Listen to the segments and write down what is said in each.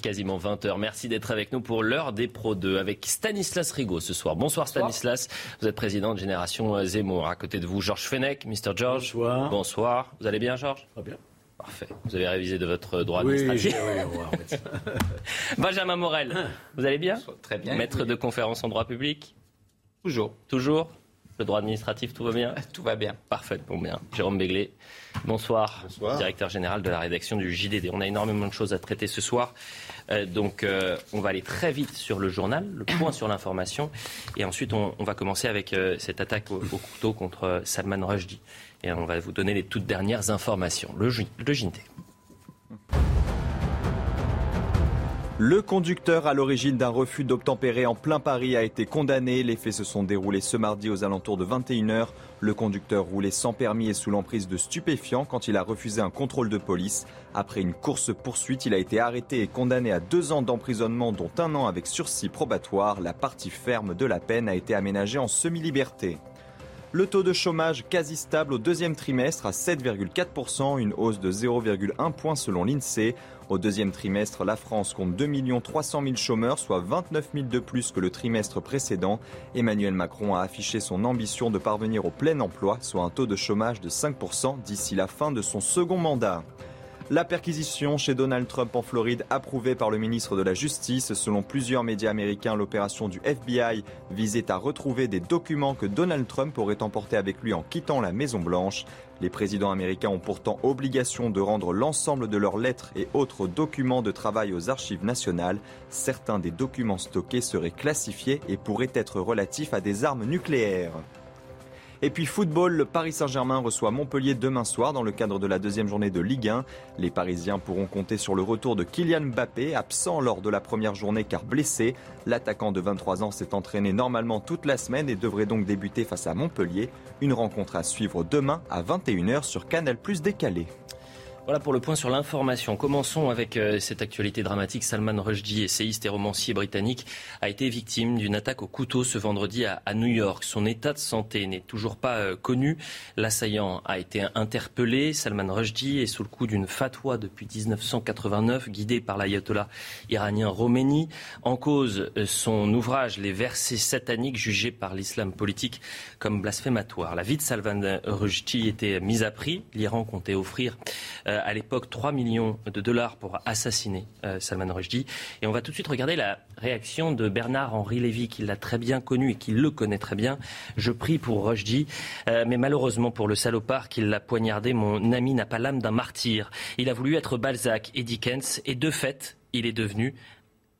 Quasiment 20h. Merci d'être avec nous pour l'heure des Pro 2 avec Stanislas Rigaud ce soir. Bonsoir Stanislas. Vous êtes président de Génération Zemmour. À côté de vous, Georges Fenech, Mr. George. Bonsoir. Bonsoir. Vous allez bien, Georges? Très bien. Parfait. Vous avez révisé de votre droit Oui, administratif. oui, ça. Benjamin Morel, vous allez bien? Très bien. Maître de conférence en droit public? Toujours. Toujours? Le droit administratif, tout va bien? Tout va bien. Parfait, bon bien. Jérôme Béglé, bonsoir. Bonsoir. Directeur général de la rédaction du JDD. On a énormément de choses à traiter ce soir. Euh, donc euh, on va aller très vite sur le journal, le point sur l'information. Et ensuite on, on va commencer avec euh, cette attaque au, au couteau contre euh, Salman Rushdie. Et on va vous donner les toutes dernières informations. Le, le JT. Le conducteur à l'origine d'un refus d'obtempérer en plein Paris a été condamné. Les faits se sont déroulés ce mardi aux alentours de 21h. Le conducteur roulait sans permis et sous l'emprise de stupéfiants quand il a refusé un contrôle de police. Après une course-poursuite, il a été arrêté et condamné à deux ans d'emprisonnement, dont un an avec sursis probatoire. La partie ferme de la peine a été aménagée en semi-liberté. Le taux de chômage quasi stable au deuxième trimestre à 7,4%, une hausse de 0,1 point selon l'INSEE. Au deuxième trimestre, la France compte 2 300 000 chômeurs, soit 29 000 de plus que le trimestre précédent. Emmanuel Macron a affiché son ambition de parvenir au plein emploi, soit un taux de chômage de 5% d'ici la fin de son second mandat. La perquisition chez Donald Trump en Floride approuvée par le ministre de la Justice. Selon plusieurs médias américains, l'opération du FBI visait à retrouver des documents que Donald Trump aurait emportés avec lui en quittant la Maison Blanche. Les présidents américains ont pourtant obligation de rendre l'ensemble de leurs lettres et autres documents de travail aux archives nationales. Certains des documents stockés seraient classifiés et pourraient être relatifs à des armes nucléaires. Et puis football, le Paris Saint-Germain reçoit Montpellier demain soir dans le cadre de la deuxième journée de Ligue 1. Les Parisiens pourront compter sur le retour de Kylian Mbappé, absent lors de la première journée car blessé. L'attaquant de 23 ans s'est entraîné normalement toute la semaine et devrait donc débuter face à Montpellier. Une rencontre à suivre demain à 21h sur Canal Plus décalé. Voilà pour le point sur l'information. Commençons avec euh, cette actualité dramatique. Salman Rushdie, essayiste et romancier britannique, a été victime d'une attaque au couteau ce vendredi à, New York. Son état de santé n'est toujours pas euh, connu. L'assaillant a été interpellé. Salman Rushdie est sous le coup d'une fatwa depuis 1989, guidée par l'ayatollah iranien Khomeini. En cause, euh, son ouvrage Les versets sataniques, jugés par l'islam politique comme blasphématoire. La vie de Salman Rushdie était mise à prix. L'Iran comptait offrir euh, à l'époque 3 millions de dollars pour assassiner euh, Salman Rushdie. Et on va tout de suite regarder la réaction de Bernard-Henri Lévy, qui l'a très bien connu et qui le connaît très bien. Je prie pour Rushdie, euh, mais malheureusement pour le salopard qui l'a poignardé, mon ami n'a pas l'âme d'un martyr. Il a voulu être Balzac et Dickens, et de fait, il est devenu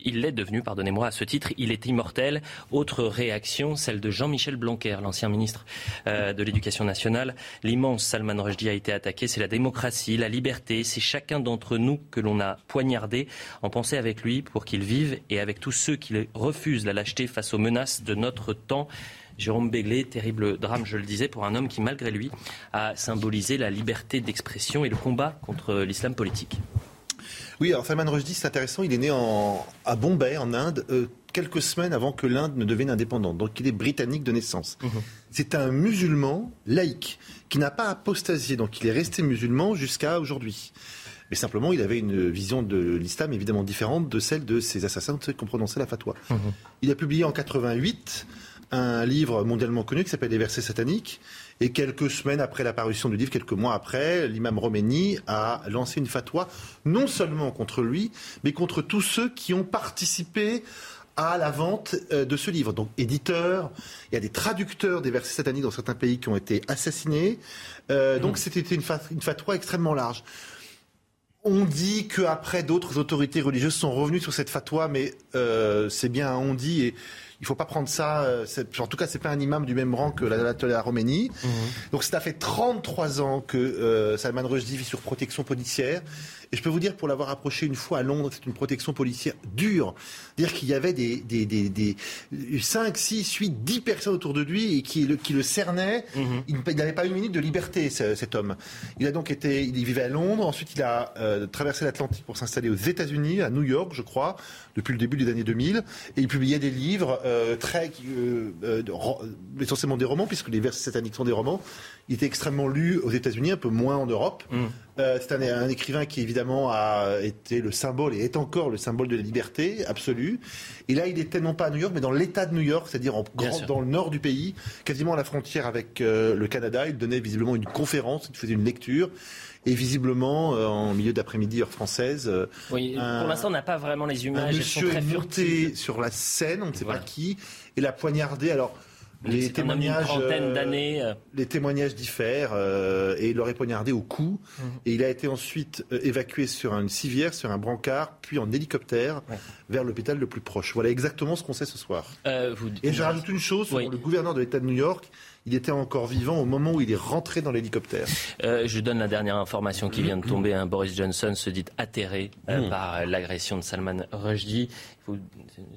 il l'est devenu, pardonnez-moi, à ce titre, il est immortel. Autre réaction, celle de Jean-Michel Blanquer, l'ancien ministre euh, de l'Éducation nationale. L'immense Salman Rushdie a été attaqué. C'est la démocratie, la liberté. C'est chacun d'entre nous que l'on a poignardé. En pensée avec lui pour qu'il vive et avec tous ceux qui refusent la lâcheté face aux menaces de notre temps. Jérôme Béglé, terrible drame, je le disais, pour un homme qui, malgré lui, a symbolisé la liberté d'expression et le combat contre l'islam politique. Oui, alors Salman Rushdie, c'est intéressant. Il est né en, à Bombay, en Inde, euh, quelques semaines avant que l'Inde ne devienne indépendante. Donc il est britannique de naissance. C'est un musulman laïque qui n'a pas apostasié. Donc il est resté musulman jusqu'à aujourd'hui. Mais simplement, il avait une vision de l'islam évidemment différente de celle de ses assassins, de ceux qui ont prononcé la fatwa. Il a publié en 88 un livre mondialement connu qui s'appelle Les versets sataniques. Et quelques semaines après l'apparition du livre, quelques mois après, l'imam Khomeini a lancé une fatwa, non seulement contre lui, mais contre tous ceux qui ont participé à la vente euh, de ce livre. Donc, éditeurs, il y a des traducteurs des versets sataniques dans certains pays qui ont été assassinés. Euh, donc, c'était une, fat- une fatwa extrêmement large. On dit qu'après d'autres autorités religieuses sont revenues sur cette fatwa, mais euh, c'est bien un on dit et Il faut pas prendre ça. en tout cas, c'est pas un imam du même rang que l'ayatollah Roménie. Mhm. Donc, ça fait 33 ans que Salman Rushdie vit sur protection policière. Et je peux vous dire, pour l'avoir approché une fois à Londres, c'est une protection policière dure. Dire qu'il y avait des, des, des, des, 5, 6, 8, 10 personnes autour de lui et qui le, qui le cernaient. Mhm. Il n'avait pas une minute de liberté, cet homme. Il a donc été, il vivait à Londres. Ensuite, il a euh, traversé l'Atlantique pour s'installer aux États-Unis, à New York, je crois, depuis le début des années 2000. Et il publiait des livres euh, très, euh, euh essentiellement des romans, puisque les versets sataniques sont des romans. Il était extrêmement lu aux États-Unis, un peu moins en Europe. Mm. Euh, c'est un, écrivain qui évidemment a été le symbole et est encore le symbole de la liberté absolue. Et là, il était non pas à New York, mais dans l'État de New York, c'est-à-dire dans le nord du pays, quasiment à la frontière avec euh, le Canada. Il donnait visiblement une conférence, il faisait une lecture. Et visiblement, euh, en milieu d'après-midi, heure française. oui, pour l'instant, on n'a pas vraiment les images. Un monsieur est monté sur la scène, on ne sait pas qui, et l'a poignardé. Alors, les témoignages, euh, d'années. Euh. Les témoignages diffèrent euh, et il l'aurait poignardé au cou. Mhm. Et il a été ensuite évacué sur une civière, sur un brancard, puis en hélicoptère vers l'hôpital le plus proche. Voilà exactement ce qu'on sait ce soir. Et je rajoute une chose sur le gouverneur de l'État de New York il était encore vivant au moment où il est rentré dans l'hélicoptère. je donne la dernière information qui vient de tomber. Hein. Boris Johnson se dit atterré mmh. par l'agression de Salman Rushdie. Il faut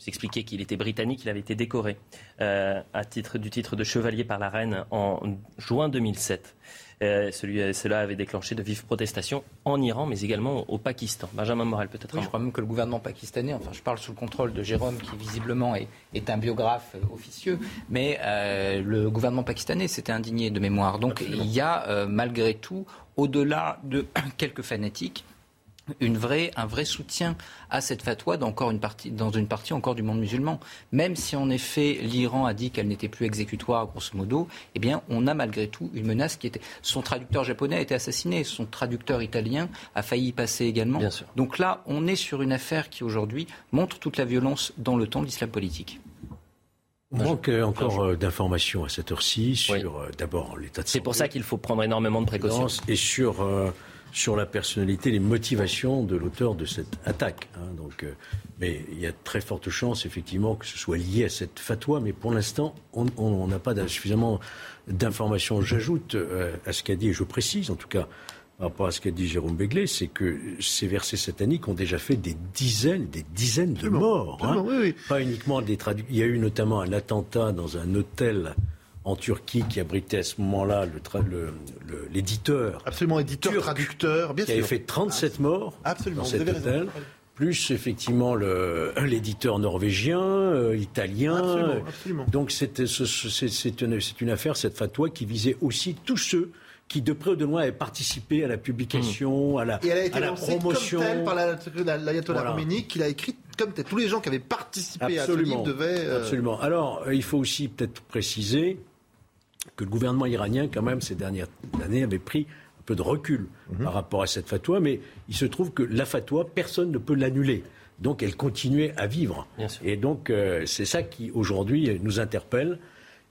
expliquer qu'il était britannique, il avait été décoré euh, à titre, du titre de chevalier par la reine en juin 2007. Euh, celui, cela avait déclenché de vives protestations en Iran, mais également au Pakistan. Benjamin Morel, peut-être. je crois même que le gouvernement pakistanais, enfin, je parle sous le contrôle de Jérôme, qui visiblement est, un biographe officieux, mais euh, le gouvernement pakistanais s'était indigné de mémoire. Donc il y a malgré tout, au-delà de quelques fanatiques, une vraie, un vrai soutien à cette fatwa dans, encore une partie, dans une partie encore du monde musulman. Même si en effet l'Iran a dit qu'elle n'était plus exécutoire, grosso modo, eh bien on a malgré tout une menace qui était. Son traducteur japonais a été assassiné, son traducteur italien a failli y passer également. Donc là, on est sur une affaire qui aujourd'hui montre toute la violence dans le temps de l'islam politique. On manque encore euh, d'informations à cette heure-ci sur euh, d'abord l'état de santé. C'est pour ça qu'il faut prendre énormément de précautions. Et sur euh, sur la personnalité, les motivations de l'auteur de cette attaque. Hein. donc, euh, mais il y a très forte chance, effectivement, que ce soit lié à cette fatwa. Mais pour l'instant, on n'a pas suffisamment d'informations. J'ajoute euh, à ce qu'a dit, et je précise en tout cas, par rapport à ce qu'a dit Jérôme Béglé, c'est que ces versets sataniques ont déjà fait des dizaines, des dizaines de morts. Hein. Pas uniquement des traductions. Il y a eu notamment un attentat dans un hôtel en Turquie qui abritait à ce moment-là l'éditeur. Absolument, éditeur, traducteur, bien qui avait fait 37 morts Absolument, dans cet hôtel. Plus effectivement l'éditeur norvégien, euh, italien. Absolument, absolument. Donc c'est une, une affaire, cette fatwa, qui visait aussi tous ceux qui de près ou de loin avaient participé à la publication, à la, Et elle a été à la promotion. Comme telle par l'ayatollah la, Khomeini, qu'il a écrit comme telle. Tous les gens qui avaient participé à ce livre devaient... Euh, absolument. Alors, euh, il faut aussi peut-être préciser que le gouvernement iranien, quand même, ces dernières années, avait pris un peu de recul mhm. par rapport à cette fatwa, mais il se trouve que la fatwa, personne ne peut l'annuler. Donc elle continuait à vivre. Et donc euh, c'est ça qui aujourd'hui nous interpelle.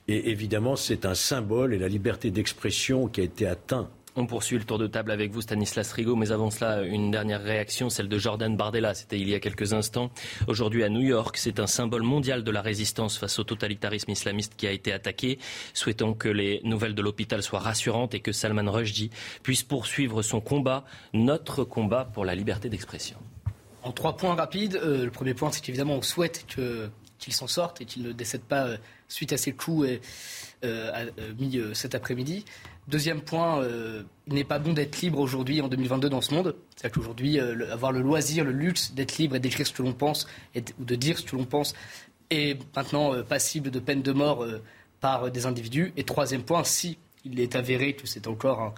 Et évidemment, c'est un symbole et la liberté d'expression qui a été atteinte on poursuit le tour de table avec vous, Stanislas Rigaud, mais avant cela, une dernière réaction, celle de Jordan Bardella. C'était il y a quelques instants. Aujourd'hui à New York, c'est un symbole mondial de la résistance face au totalitarisme islamiste qui a été attaqué. Souhaitons que les nouvelles de l'hôpital soient rassurantes et que Salman Rushdie puisse poursuivre son combat, notre combat pour la liberté d'expression. En trois points rapides. Euh, le premier point, c'est qu'évidemment, on souhaite qu'il s'en sorte et qu'il ne décède pas euh, suite à ses coups euh, mis cet après-midi. Deuxième point, euh, il n'est pas bon d'être libre aujourd'hui en 2022 dans ce monde. C'est-à-dire qu'aujourd'hui, euh, avoir le loisir, le luxe d'être libre et d'écrire ce que l'on pense ou de dire ce que l'on pense est maintenant euh, passible de peine de mort par des individus. Et troisième point, si il est avéré que c'est encore un,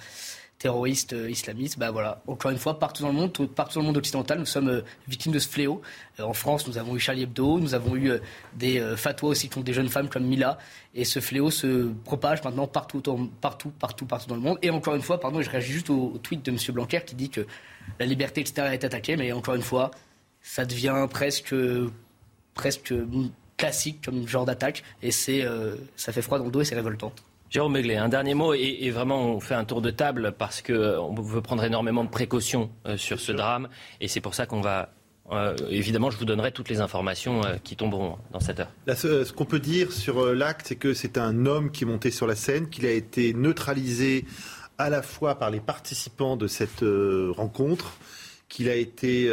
terroristes euh, islamistes. Bah voilà, encore une fois, partout dans le monde, partout dans le monde occidental, nous sommes euh, victimes de ce fléau. Euh, en France, nous avons eu Charlie Hebdo, nous avons eu des fatwas aussi contre des jeunes femmes comme Mila, et ce fléau se propage maintenant partout, partout, partout, partout dans le monde. Et encore une fois, pardon, je réagis juste au, tweet de M. Blanquer qui dit que la liberté, etc., est attaquée, mais encore une fois, ça devient presque, presque classique comme genre d'attaque, et c'est, ça fait froid dans le dos et c'est révoltant. Jérôme Begley, un dernier mot et, vraiment on fait un tour de table parce qu'on veut prendre énormément de précautions euh, sur ce drame et c'est pour ça qu'on va évidemment, je vous donnerai toutes les informations qui tomberont dans cette heure. ce qu'on peut dire sur l'acte, c'est que c'est un homme qui est monté sur la scène, qu'il a été neutralisé à la fois par les participants de cette rencontre, qu'il a été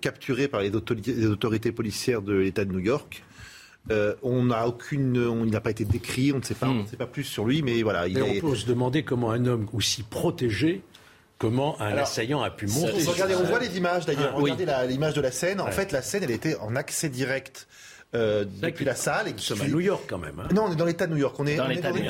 capturé par les autorités policières de l'État de New York euh, on n'a aucune, on, il n'a pas été décrit, on ne sait pas, on ne hmm. sait pas plus sur lui, mais voilà. Il on peut se demander comment un homme aussi protégé comment un assaillant a pu monter. Regardez, on voit les images d'ailleurs. Ah, regardez l'image de la scène. En fait, la scène, elle était en accès direct euh, depuis la salle. Et sommes à New York quand même. Hein. Non, on est dans l'État de New York. On est dans, l'État de New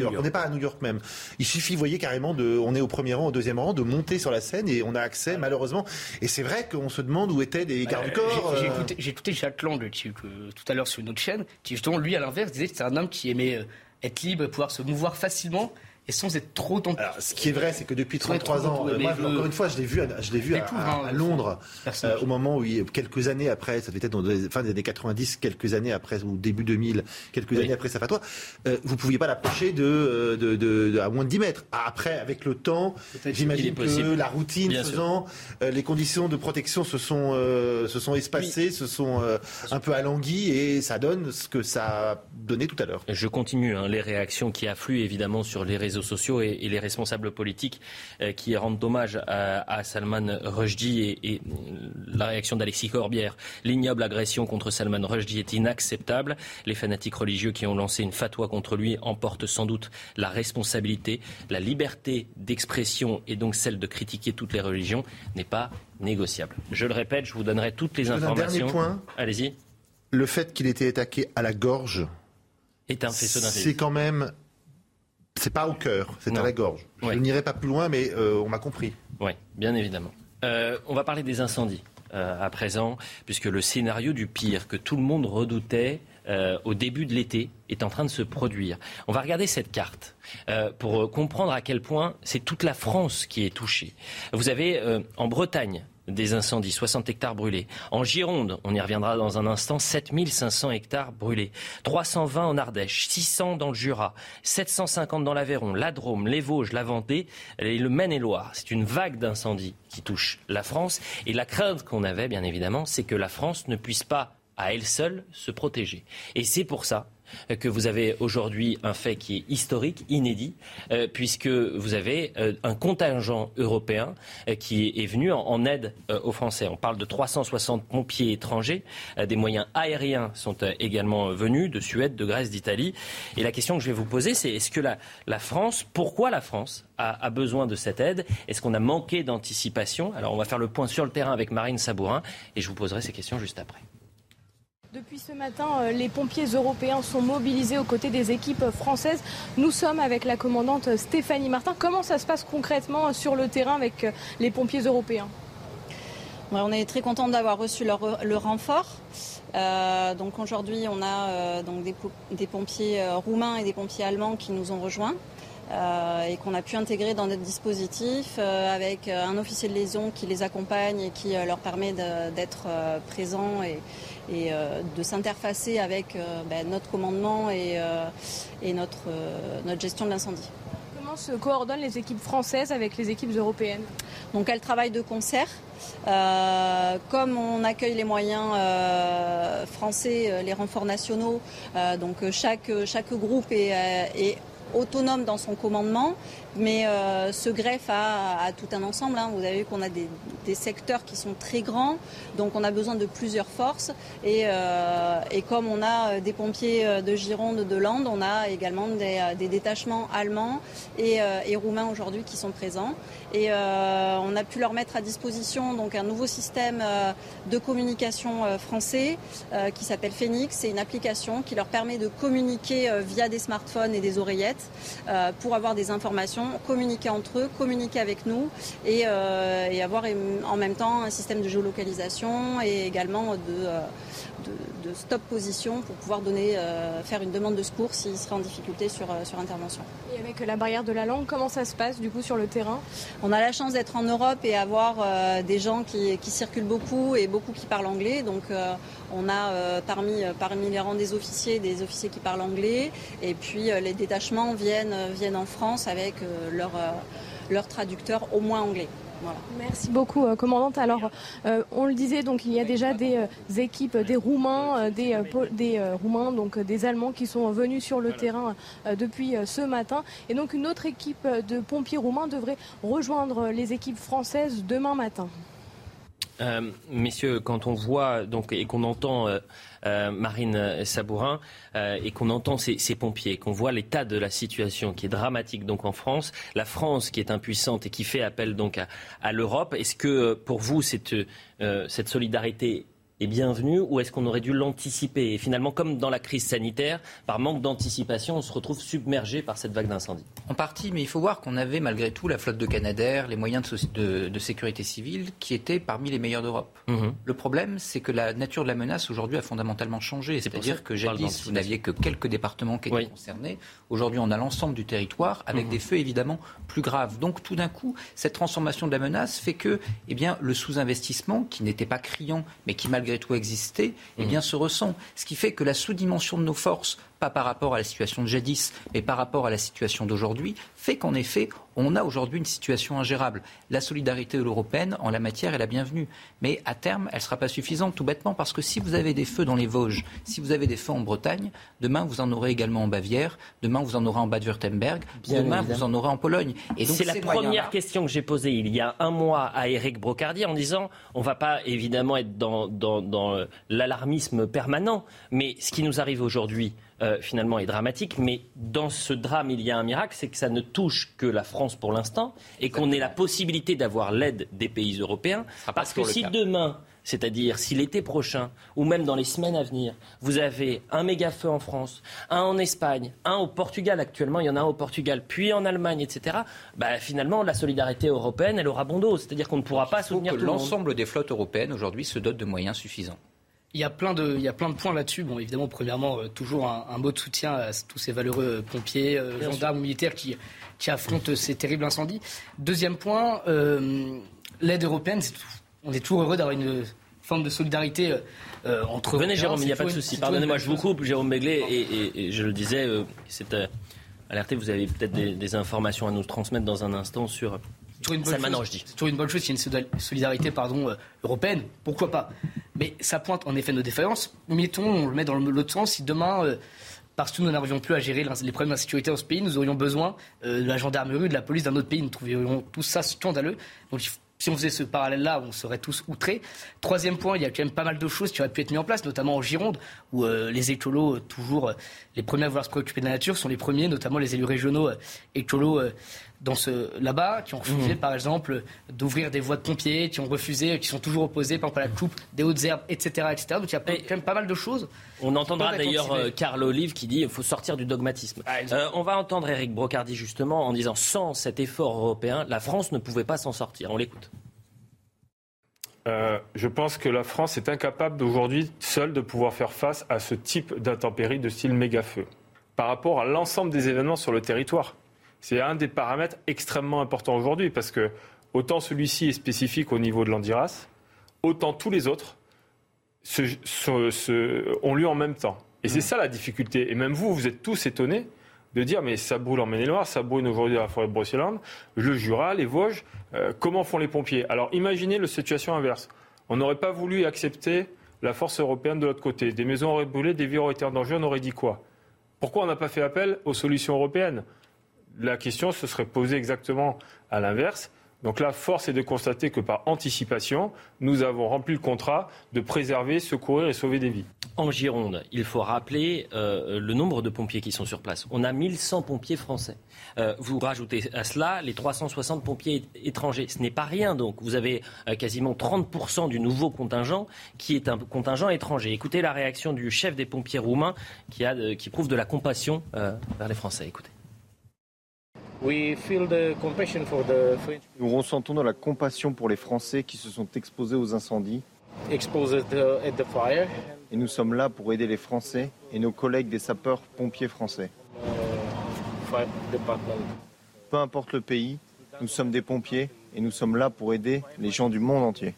York. On n'est pas à New York même. Il suffit, vous voyez, carrément, de, on est au premier rang, au deuxième rang, de monter sur la scène et on a accès, malheureusement. Et c'est vrai qu'on se demande où étaient les gardes du corps. J'ai écouté, Jacques Lang tout à l'heure sur une autre chaîne, qui justement, lui, à l'inverse, disait que c'est un homme qui aimait euh, être libre, pouvoir se mouvoir facilement et sans être trop tenté. Alors, ce qui est vrai, c'est que depuis 33 ans, euh, moi, encore une fois, je l'ai vu, je l'ai vu à, hein, Londres, euh, au moment où, quelques années après, ça devait être dans les fin des années 90, quelques années après, ou début 2000, quelques années après sa fatwa, euh, vous ne pouviez pas l'approcher de, de, de, à moins de 10 mètres. Après, avec le temps, j'imagine que la routine faisant, les conditions de protection se sont, se sont espacées, se sont un peu alanguies, et ça donne ce que ça a donné tout à l'heure. Je continue, hein, les réactions qui affluent évidemment sur les réseaux réseaux sociaux et, les responsables politiques euh, qui rendent hommage à, Salman Rushdie et, la réaction d'Alexis Corbière. L'ignoble agression contre Salman Rushdie est inacceptable. Les fanatiques religieux qui ont lancé une fatwa contre lui emportent sans doute la responsabilité. La liberté d'expression et donc celle de critiquer toutes les religions n'est pas négociable. Je le répète, je vous donnerai toutes les informations. Un dernier point. Allez-y. Le fait qu'il ait été attaqué à la gorge est un faisceau C'est quand même c'est pas au cœur, c'est à la gorge. Je n'irai pas plus loin, mais euh, on m'a compris. Oui, bien évidemment. Euh, on va parler des incendies euh, à présent, puisque le scénario du pire que tout le monde redoutait au début de l'été est en train de se produire. On va regarder cette carte pour comprendre à quel point c'est toute la France qui est touchée. Vous avez en Bretagne des incendies, 60 hectares brûlés. En Gironde, on y reviendra dans un instant, 7500 hectares brûlés. 320 en Ardèche, 600 dans le Jura, 750 dans l'Aveyron, la Drôme, les Vosges, la Vendée et le Maine-et-Loire. C'est une vague d'incendies qui touche la France. Et la crainte qu'on avait, bien évidemment, c'est que la France ne puisse pas à elle seule se protéger. Et c'est pour ça que vous avez aujourd'hui un fait qui est historique, inédit, euh, puisque vous avez euh, un contingent européen euh, qui est venu en, aide aux Français. On parle de 360 pompiers étrangers, des moyens aériens sont également venus de Suède, de Grèce, d'Italie. Et la question que je vais vous poser, c'est est-ce que la, France, pourquoi la France a besoin de cette aide? Est-ce qu'on a manqué d'anticipation? Alors on va faire le point sur le terrain avec Marine Sabourin et je vous poserai ces questions juste après. Depuis ce matin, euh, les pompiers européens sont mobilisés aux côtés des équipes françaises. Nous sommes avec la commandante Stéphanie Martin. Comment ça se passe concrètement sur le terrain avec euh, les pompiers européens? On est très content d'avoir reçu le renfort. Euh, donc aujourd'hui, on a des, pompiers roumains et des pompiers allemands qui nous ont rejoints. Et qu'on a pu intégrer dans notre dispositif avec un officier de liaison qui les accompagne et qui leur permet d'être présents et, et euh, de s'interfacer avec euh, ben, notre commandement et, euh, notre, notre gestion de l'incendie. Comment se coordonnent les équipes françaises avec les équipes européennes? Donc elles travaillent de concert. comme on accueille les moyens français, les renforts nationaux, donc chaque, chaque groupe est, est autonome dans son commandement, mais euh, ce greffe a, tout un ensemble. Hein. Vous avez vu qu'on a des, secteurs qui sont très grands, donc on a besoin de plusieurs forces. Et, euh, comme on a euh, des pompiers de Gironde, de Landes, on a également des, détachements allemands et, roumains aujourd'hui qui sont présents. Et on a pu leur mettre à disposition donc un nouveau système de communication français qui s'appelle Phoenix. C'est une application qui leur permet de communiquer via des smartphones et des oreillettes pour avoir des informations communiquer entre eux, communiquer avec nous et, euh, avoir en même temps un système de géolocalisation et également de, euh, stop position pour pouvoir donner, euh, faire une demande de secours s'ils seraient en difficulté sur, sur intervention. Et avec la barrière de la langue, comment ça se passe du coup sur le terrain? On a la chance d'être en Europe et avoir des gens qui, circulent beaucoup et beaucoup qui parlent anglais. Donc on a parmi, parmi les rangs des officiers des officiers qui parlent anglais et puis les détachements viennent, viennent en France avec leur, leur traducteur au moins anglais. Merci beaucoup, euh, commandante. Alors, euh, on le disait, donc il y a déjà des euh, équipes, des Roumains, des, des Roumains, donc des Allemands qui sont venus sur le terrain depuis ce matin. Et donc une autre équipe de pompiers roumains devrait rejoindre les équipes françaises demain matin. Messieurs, quand on voit donc et qu'on entend euh, Marine Sabourin, euh, et qu'on entend ces, pompiers, qu'on voit l'état de la situation qui est dramatique donc en France, la France qui est impuissante et qui fait appel donc à, l'Europe. Est-ce que pour vous cette, euh, cette solidarité est bienvenue ou est-ce qu'on aurait dû l'anticiper? Et finalement, comme dans la crise sanitaire, par manque d'anticipation, on se retrouve submergé par cette vague d'incendie. En partie, mais il faut voir qu'on avait malgré tout la flotte de Canadair, les moyens de, sécurité civile qui étaient parmi les meilleurs d'Europe. Mhm. Le problème, c'est que la nature de la menace aujourd'hui a fondamentalement changé. C'est-à-dire que jadis, vous n'aviez que quelques départements qui étaient concernés. Aujourd'hui, on a l'ensemble du territoire avec mhm. des feux évidemment plus graves. Donc tout d'un coup, cette transformation de la menace fait que eh bien, le sous-investissement, qui n'était pas criant, mais qui malgré tout existait, eh bien, se ressent. Ce qui fait que la sous-dimension de nos forces pas par rapport à la situation de jadis, mais par rapport à la situation d'aujourd'hui, fait qu'en effet, on a aujourd'hui une situation ingérable. La solidarité européenne en la matière est la bienvenue. Mais à terme, elle ne sera pas suffisante, tout bêtement, parce que si vous avez des feux dans les Vosges, si vous avez des feux en Bretagne, demain vous en aurez également en Bavière, demain vous en aurez en Bade-Württemberg, demain vous en aurez en Pologne. Et c'est la première question que j'ai posée il y a un mois à Eric Brocardi en disant on ne va pas évidemment être dans, dans l'alarmisme permanent, mais ce qui nous arrive aujourd'hui, euh, finalement est dramatique. Mais dans ce drame, il y a un miracle, c'est que ça ne touche que la France pour l'instant et qu'on ait la possibilité d'avoir l'aide des pays européens. Parce que si demain, c'est-à-dire si l'été prochain, ou même dans les semaines à venir, vous avez un méga feu en France, un en Espagne, un au Portugal actuellement, il y en a un au Portugal, puis en Allemagne, etc., bah, finalement, la solidarité européenne, elle aura bon dos. C'est-à-dire qu'on ne pourra pas soutenir l'ensemble des flottes européennes aujourd'hui se dotent de moyens suffisants. Il y a plein de, il y a plein de points là-dessus. Bon, évidemment, premièrement, euh, toujours un, mot de soutien à tous ces valeureux euh, pompiers, euh, gendarmes militaires qui, qui affrontent ces terribles incendies. Deuxième point, l'aide européenne, on est toujours heureux d'avoir une forme de solidarité entre. Venez, Jérôme, il n'y a pas de souci. Pardonnez-moi, je vous coupe, Jérôme Begley, et, je le disais, c'est alerté. Vous avez peut-être des, des, informations à nous transmettre dans un instant sur toujours une bonne chose. C'est toujours une bonne chose, il y a une solidarité pardon, euh, européenne, pourquoi pas. Mais ça pointe en effet nos défaillances. Mettons, on le met dans l'autre sens, si demain, euh, parce que nous n'arrivions plus à gérer les problèmes d'insécurité dans ce pays, nous aurions besoin euh, de la gendarmerie, de la police d'un autre pays, nous trouverions tout ça scandaleux. Donc si on faisait ce parallèle-là, on serait tous outrés. Troisième point, il y a quand même pas mal de choses qui auraient pu être mises en place, notamment en Gironde, où les écolos, toujours les premiers à vouloir se préoccuper de la nature, sont les premiers, notamment les élus régionaux écolos dans ce là-bas, qui ont refusé, mmh. par exemple, d'ouvrir des voies de pompiers, qui ont refusé, qui sont toujours opposés, par exemple, à la coupe des hautes herbes, etc., etc. Donc il y a quand même pas mal de choses. On entendra d'ailleurs euh, Carl Olive qui dit qu'il faut sortir du dogmatisme. Ah, euh, on va entendre Eric Brocardi justement en disant sans cet effort européen, la France ne pouvait pas s'en sortir. On l'écoute. Euh, je pense que la France est incapable d'aujourd'hui seule de pouvoir faire face à ce type d'intempéries de style méga-feu par rapport à l'ensemble des événements sur le territoire. C'est un des paramètres extrêmement importants aujourd'hui parce que autant celui-ci est spécifique au niveau de l'Andiras, autant tous les autres ont lieu en même temps. Et c'est ça la difficulté. Et même vous, vous êtes tous étonnés de dire mais ça brûle en Maine-et-Loire, ça brûle aujourd'hui à la forêt de Brocéliande, le Jura, les Vosges, euh, comment font les pompiers? Alors imaginez la situation inverse. On n'aurait pas voulu accepter la force européenne de l'autre côté. Des maisons auraient brûlé, des vies auraient été en danger, on aurait dit quoi? Pourquoi on n'a pas fait appel aux solutions européennes? La question se serait posée exactement à l'inverse. Donc là, force est de constater que par anticipation, nous avons rempli le contrat de préserver, secourir et sauver des vies. En Gironde, il faut rappeler euh, le nombre de pompiers qui sont sur place. On a 1100 pompiers français. Euh, vous rajoutez à cela les 360 pompiers étrangers. Ce n'est pas rien donc. Vous avez euh, quasiment 30% du nouveau contingent qui est un contingent étranger. Écoutez la réaction du chef des pompiers roumains qui, qui prouve de la compassion vers les Français. Écoutez. Nous ressentons de la compassion pour les Français qui se sont exposés aux incendies. Et nous sommes là pour aider les Français et nos collègues des sapeurs-pompiers français. Uh, Peu importe le pays, nous sommes des pompiers et nous sommes là pour aider les gens du monde entier.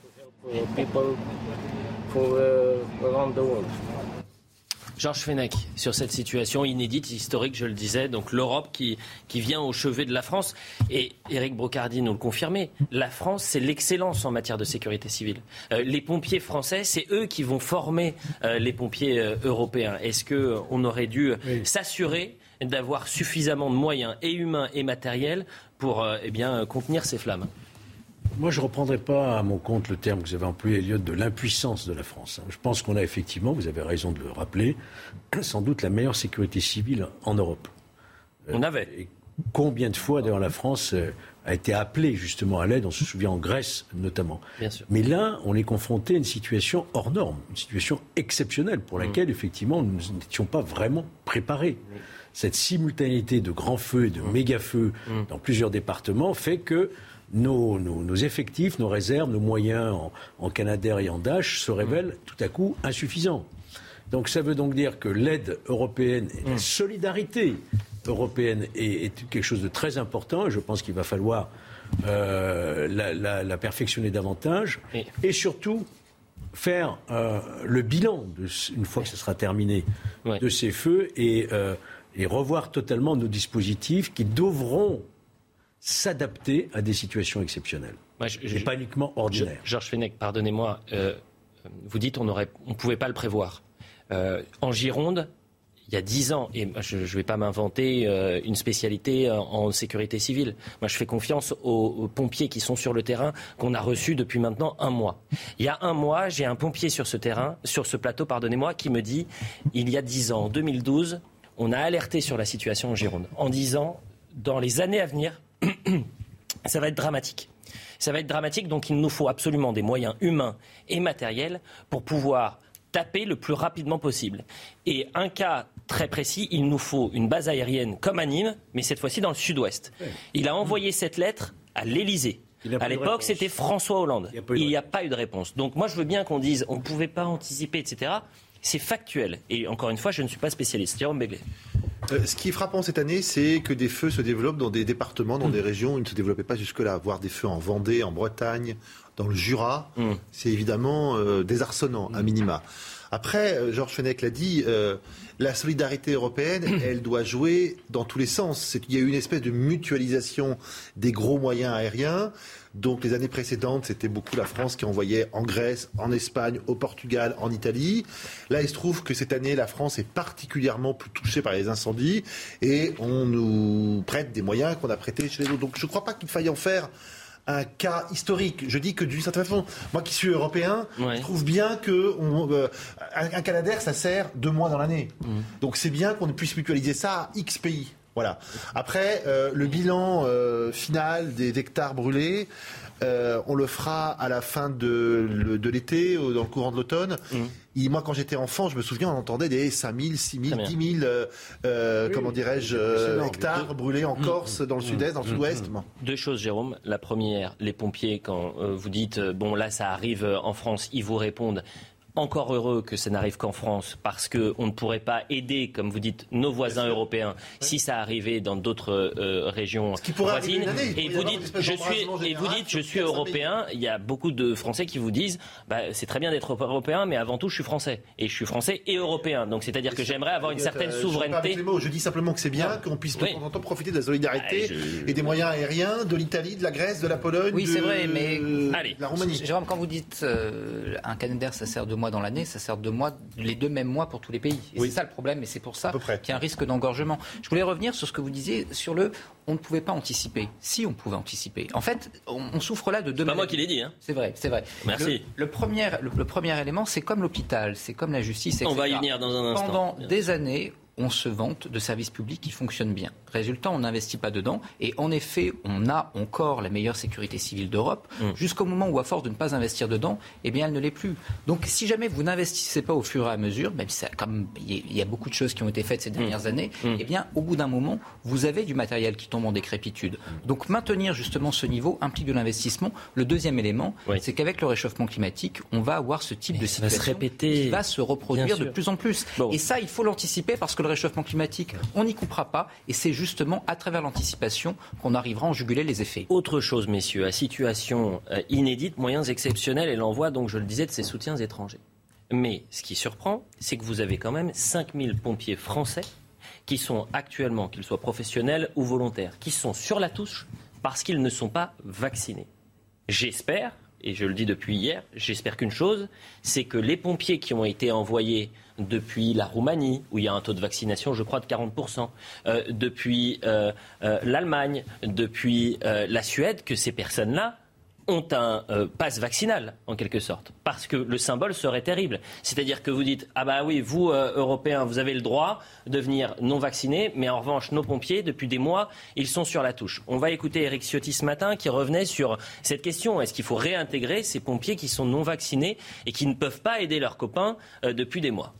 Georges Fenech, sur cette situation inédite, historique, je le disais, donc l'Europe qui, qui vient au chevet de la France. Et Éric Brocardi nous le confirmait, la France, c'est l'excellence en matière de sécurité civile. Euh, les pompiers français, c'est eux qui vont former euh, les pompiers euh, européens. Est-ce qu'on aurait dû s'assurer d'avoir suffisamment de moyens et humains et matériels pour eh bien, contenir ces flammes? Moi, je ne reprendrai pas à mon compte le terme que vous avez employé, Elliot, de l'impuissance de la France. Je pense qu'on a effectivement, vous avez raison de le rappeler, sans doute la meilleure sécurité civile en Europe. On avait. Et combien de fois, d'ailleurs, la France euh, a été appelée justement à l'aide, on se souvient en Grèce notamment. Bien sûr. Mais là, on est confronté à une situation hors norme, une situation exceptionnelle pour laquelle, mm. effectivement, nous n'étions pas vraiment préparés. Cette simultanéité de grands feux et de mm. méga feux mm. dans plusieurs départements fait que nos, effectifs, nos réserves, nos moyens en, en Canadair et en Dash se révèlent tout à coup insuffisants. Donc ça veut donc dire que l'aide européenne et la mm. solidarité européenne est, quelque chose de très important. je pense qu'il va falloir euh, la, perfectionner davantage. Et, surtout faire euh, le bilan, de, une fois que ce sera terminé, de ces feux et, euh, et revoir totalement nos dispositifs qui devront s'adapter à des situations exceptionnelles. et pas uniquement ordinaires. Georges Fenech, pardonnez-moi, euh, vous dites on ne on pouvait pas le prévoir. Euh, en Gironde, il y a dix ans, et je ne vais pas m'inventer euh, une spécialité en sécurité civile. Moi, je fais confiance aux, pompiers qui sont sur le terrain, qu'on a reçus depuis maintenant un mois. Il y a un mois, j'ai un pompier sur ce terrain, sur ce plateau, pardonnez-moi, qui me dit, il y a dix ans, en 2012, on a alerté sur la situation en Gironde, en disant, dans les années à venir, ça va être dramatique. Ça va être dramatique, donc il nous faut absolument des moyens humains et matériels pour pouvoir taper le plus rapidement possible. Et un cas très précis, il nous faut une base aérienne comme à Nîmes, mais cette fois-ci dans le sud-ouest. Il a envoyé cette lettre à l'Élysée. À l'époque, c'était François Hollande. Il n'y a, pas eu de réponse. Donc moi, je veux bien qu'on dise on ne pouvait pas anticiper, etc. C'est factuel. Et encore une fois, je ne suis pas spécialiste. Jérôme Béglé. Euh, ce qui est frappant cette année, c'est que des feux se développent dans des départements, dans mm. des régions où ils ne se développaient pas jusque-là. Voir des feux en Vendée, en Bretagne, dans le Jura, mm. c'est évidemment euh, désarçonnant, à minima. Après, euh, Georges Fenech l'a dit, la solidarité européenne, elle doit jouer dans tous les sens. Il y a eu une espèce de mutualisation des gros moyens aériens. Donc les années précédentes, c'était beaucoup la France qui envoyait en Grèce, en Espagne, au Portugal, en Italie. Là, il se trouve que cette année, la France est particulièrement plus touchée par les incendies et on nous prête des moyens qu'on a prêtés chez les autres. Donc je ne crois pas qu'il faille en faire un cas historique. Je dis que d'une certaine façon, moi qui suis européen, je trouve bien que euh, un, Canadair, ça sert deux mois dans l'année. Mmh. Donc c'est bien qu'on puisse mutualiser ça à X pays. Voilà. Après, euh, le bilan euh, final des hectares brûlés, euh, on le fera à la fin de, l'été, dans le courant de l'automne. Mmh. moi, quand j'étais enfant, je me souviens, on entendait des 5 000, 6 000, 10 000, comment dirais-je, hectares brûlés en mmh. Corse, dans le mmh. sud-est, dans le sud-ouest. Deux choses, Jérôme. La première, les pompiers, quand vous dites, bon, là, ça arrive en France, ils vous répondent, encore heureux que ça n'arrive qu'en France, parce qu'on ne pourrait pas aider, comme vous dites, nos voisins européens si ça arrivait dans d'autres euh, régions voisines. Et vous dites, je suis, et vous dites, je suis européen. Il y a beaucoup de Français qui vous disent, bah, c'est très bien d'être européen, mais avant tout, je suis français. Et je suis français et européen. Donc, c'est-à-dire que j'aimerais avoir une certaine euh, souveraineté. Je, dis simplement que c'est bien qu'on puisse de temps en temps profiter de la solidarité ah, et des moyens aériens de l'Italie, de la Grèce, de la Pologne, oui, c'est vrai, mais Allez. la Roumanie. Jérôme, quand vous dites euh, un Canadair, ça sert de dans l'année, ça sert de mois, les deux mêmes mois pour tous les pays. C'est ça le problème, et c'est pour ça qu'il y a un risque d'engorgement. Je voulais revenir sur ce que vous disiez sur le on ne pouvait pas anticiper. Si on pouvait anticiper. En fait, on, souffre là de deux. C'est pas moi qui l'ai dit. Hein. C'est vrai, c'est vrai. Merci. Le, premier, le, premier élément, c'est comme l'hôpital, c'est comme la justice. Etc. On va y venir dans un instant. Pendant des années, on se vante de services publics qui fonctionnent bien. Résultat, on n'investit pas dedans. Et en effet, on a encore la meilleure sécurité civile d'Europe, mm. jusqu'au moment où, à force de ne pas investir dedans, eh bien, elle ne l'est plus. Donc, si jamais vous n'investissez pas au fur et à mesure, même si comme il y a beaucoup de choses qui ont été faites ces mm. dernières années, mm. eh bien, au bout d'un moment, vous avez du matériel qui tombe en décrépitude. Donc, maintenir justement ce niveau implique de l'investissement. Le deuxième élément, c'est qu'avec le réchauffement climatique, on va avoir ce type de situation qui va se reproduire de plus en plus. Et ça, il faut l'anticiper parce que le réchauffement climatique, on n'y coupera pas. Et c'est justement à travers l'anticipation qu'on arrivera à en juguler les effets. Autre chose, messieurs, à situation euh, inédite, moyens exceptionnels et l'envoi, donc je le disais, de ces soutiens étrangers. Mais ce qui surprend, c'est que vous avez quand même 5000 pompiers français qui sont actuellement, qu'ils soient professionnels ou volontaires, qui sont sur la touche parce qu'ils ne sont pas vaccinés. J'espère, et je le dis depuis hier, j'espère qu'une chose, c'est que les pompiers qui ont été envoyés depuis la Roumanie, où il y a un taux de vaccination, je crois, de 40%, euh, depuis euh, euh, l'Allemagne, depuis la Suède, que ces personnes-là ont un euh, passe vaccinal, en quelque sorte, parce que le symbole serait terrible. C'est-à-dire que vous dites, ah bah oui, vous, euh, Européens, vous avez le droit de venir non vaccinés, mais en revanche, nos pompiers, depuis des mois, ils sont sur la touche. On va écouter Eric Ciotti ce matin qui revenait sur cette question. Est-ce qu'il faut réintégrer ces pompiers qui sont non vaccinés et qui ne peuvent pas aider leurs copains euh, depuis des mois?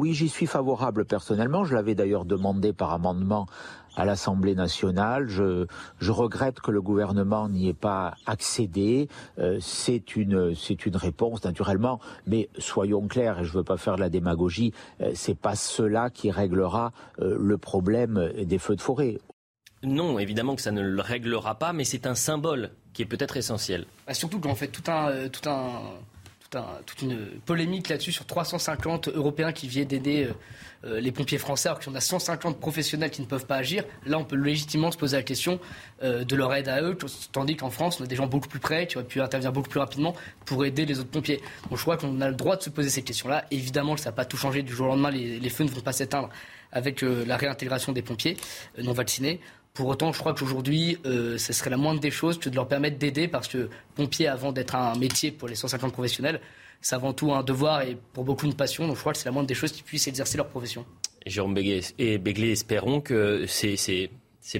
Oui, j'y suis favorable personnellement. Je l'avais d'ailleurs demandé par amendement à l'Assemblée nationale. Je, je, regrette que le gouvernement n'y ait pas accédé. Euh, c'est une, c'est une réponse naturellement, mais soyons clairs, et je ne veux pas faire de la démagogie, euh, c'est pas cela qui réglera euh, le problème des feux de forêt. Non, évidemment que ça ne le réglera pas, mais c'est un symbole qui est peut-être essentiel. Bah, surtout qu'en fait tout un, tout un toute une polémique là-dessus sur 350 Européens qui viennent d'aider euh, euh, les pompiers français, alors en a 150 professionnels qui ne peuvent pas agir. Là, on peut légitimement se poser la question euh, de leur aide à eux, tandis qu'en France, on a des gens beaucoup plus près, qui auraient pu intervenir beaucoup plus rapidement pour aider les autres pompiers. Donc je crois qu'on a le droit de se poser ces questions-là. Évidemment, ça n'a pas tout changé du jour au lendemain. Les feux ne vont pas s'éteindre avec la réintégration des pompiers non vaccinés. Pour autant, je crois qu'aujourd'hui, euh, ce serait la moindre des choses que de leur permettre d'aider, parce que pompier, avant d'être un métier pour les 150 professionnels, c'est avant tout un devoir et pour beaucoup une passion. Donc je crois que c'est la moindre des choses qu'ils puissent exercer leur profession. Jérôme Béglé et Béglé espérons que ces,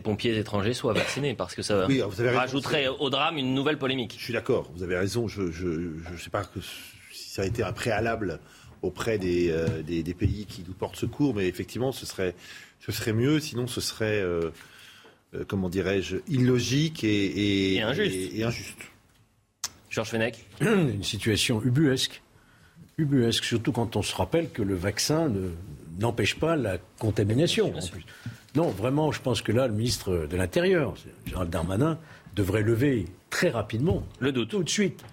pompiers étrangers soient vaccinés, parce que ça rajouterait au drame une nouvelle polémique. Je suis d'accord, vous avez raison. Je ne sais pas si ça a été un préalable auprès euh, des, des, pays qui nous portent secours, mais effectivement, ce serait, ce serait mieux. Sinon, ce serait... Euh, euh, comment dirais-je, illogique et, injuste. Georges Fenech Une situation ubuesque. Ubuesque, surtout quand on se rappelle que le vaccin n'empêche pas la contamination. Non, vraiment, je pense que là, le ministre de l'Intérieur, Gérald Darmanin, devrait lever très rapidement, le doute. tout de suite,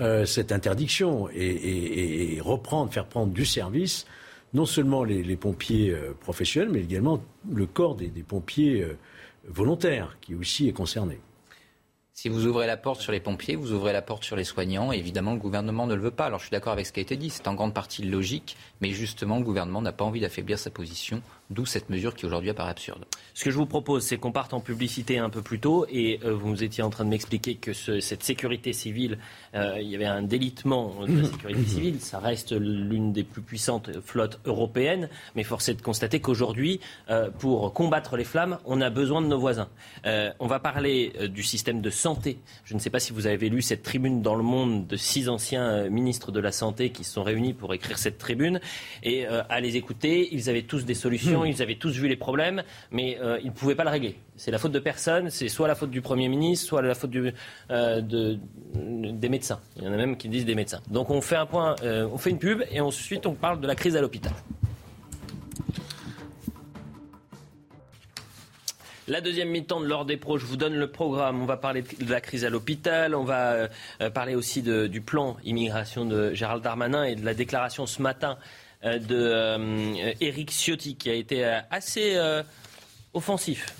euh, cette interdiction et, reprendre, faire prendre du service non seulement les, pompiers euh, professionnels, mais également le corps des, pompiers volontaire qui aussi est concerné. Si vous ouvrez la porte sur les pompiers, vous ouvrez la porte sur les soignants. Évidemment, le gouvernement ne le veut pas. Alors je suis d'accord avec ce qui a été dit. C'est en grande partie logique. Mais justement, le gouvernement n'a pas envie d'affaiblir sa position. D'où cette mesure qui aujourd'hui apparaît absurde. Ce que je vous propose, c'est qu'on parte en publicité un peu plus tôt. Et euh, vous étiez en train de m'expliquer que cette sécurité civile, euh, il y avait un délitement de la sécurité civile. Ça reste l'une des plus puissantes flottes européennes. Mais force est de constater qu'aujourd'hui, euh, pour combattre les flammes, on a besoin de nos voisins. on va parler du système de santé. Je ne sais pas si vous avez lu cette tribune dans le monde de six anciens ministres de la Santé qui se sont réunis pour écrire cette tribune. Et à les écouter, ils avaient tous des solutions ils avaient tous vu les problèmes, mais euh, ils ne pouvaient pas le régler. C'est la faute de personne, c'est soit la faute du Premier ministre, soit la faute euh, des médecins. Il y en a même qui disent des médecins. Donc on fait un point, euh, on fait une pub et ensuite on parle de la crise à l'hôpital. La deuxième mi-temps de l'ordre des pros, je vous donne le programme. On va parler de la crise à l'hôpital, on va parler aussi du plan immigration de Gérald Darmanin et de la déclaration ce matin de euh, Éric Ciotti, qui a été euh, assez offensif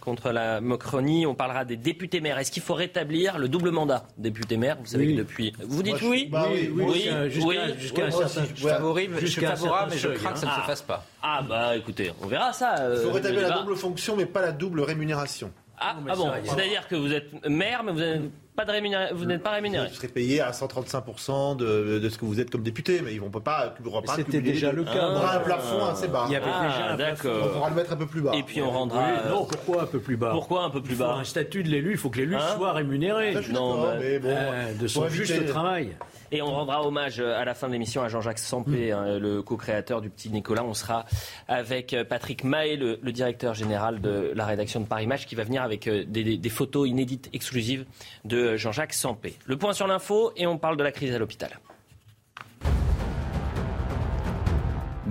contre la Macronie. On parlera des députés maires. Est-ce qu'il faut rétablir le double mandat député maire Vous savez que depuis. Vous dites oui, bah oui, oui, oui, Jusqu'à un certain. Je suis favorable, je suis favorable, mais je crains que ça ne se fasse pas. Ah bah écoutez, on verra ça. Il faut rétablir la double fonction, mais pas la double rémunération. Ah, ah bon, c'est-à-dire que vous êtes maire, mais vous êtes pas de rémunéré... vous n'êtes pas rémunéré. Vous serez payé à 135% de, de, ce que vous êtes comme député, mais ils vont pas. C'était déjà le cas. On aura un plafond assez bas. Il y avait ah, déjà On pourra le mettre un peu plus bas. Et puis on rendra. non, pourquoi un peu plus bas? Pourquoi un peu plus bas? Un statut de l'élu, il faut que l'élu hein? soit rémunéré. non, mais bon, euh, de son juste travail. Et on rendra hommage euh, à la fin de l'émission à Jean-Jacques Sampé, mm. hein, le co-créateur du Petit Nicolas. On sera avec euh, Patrick Mahé, le, directeur général de la rédaction de Paris Match, qui va venir avec euh, des, photos inédites exclusives de Jean-Jacques Sampé. Le point sur l'info et on parle de la crise à l'hôpital.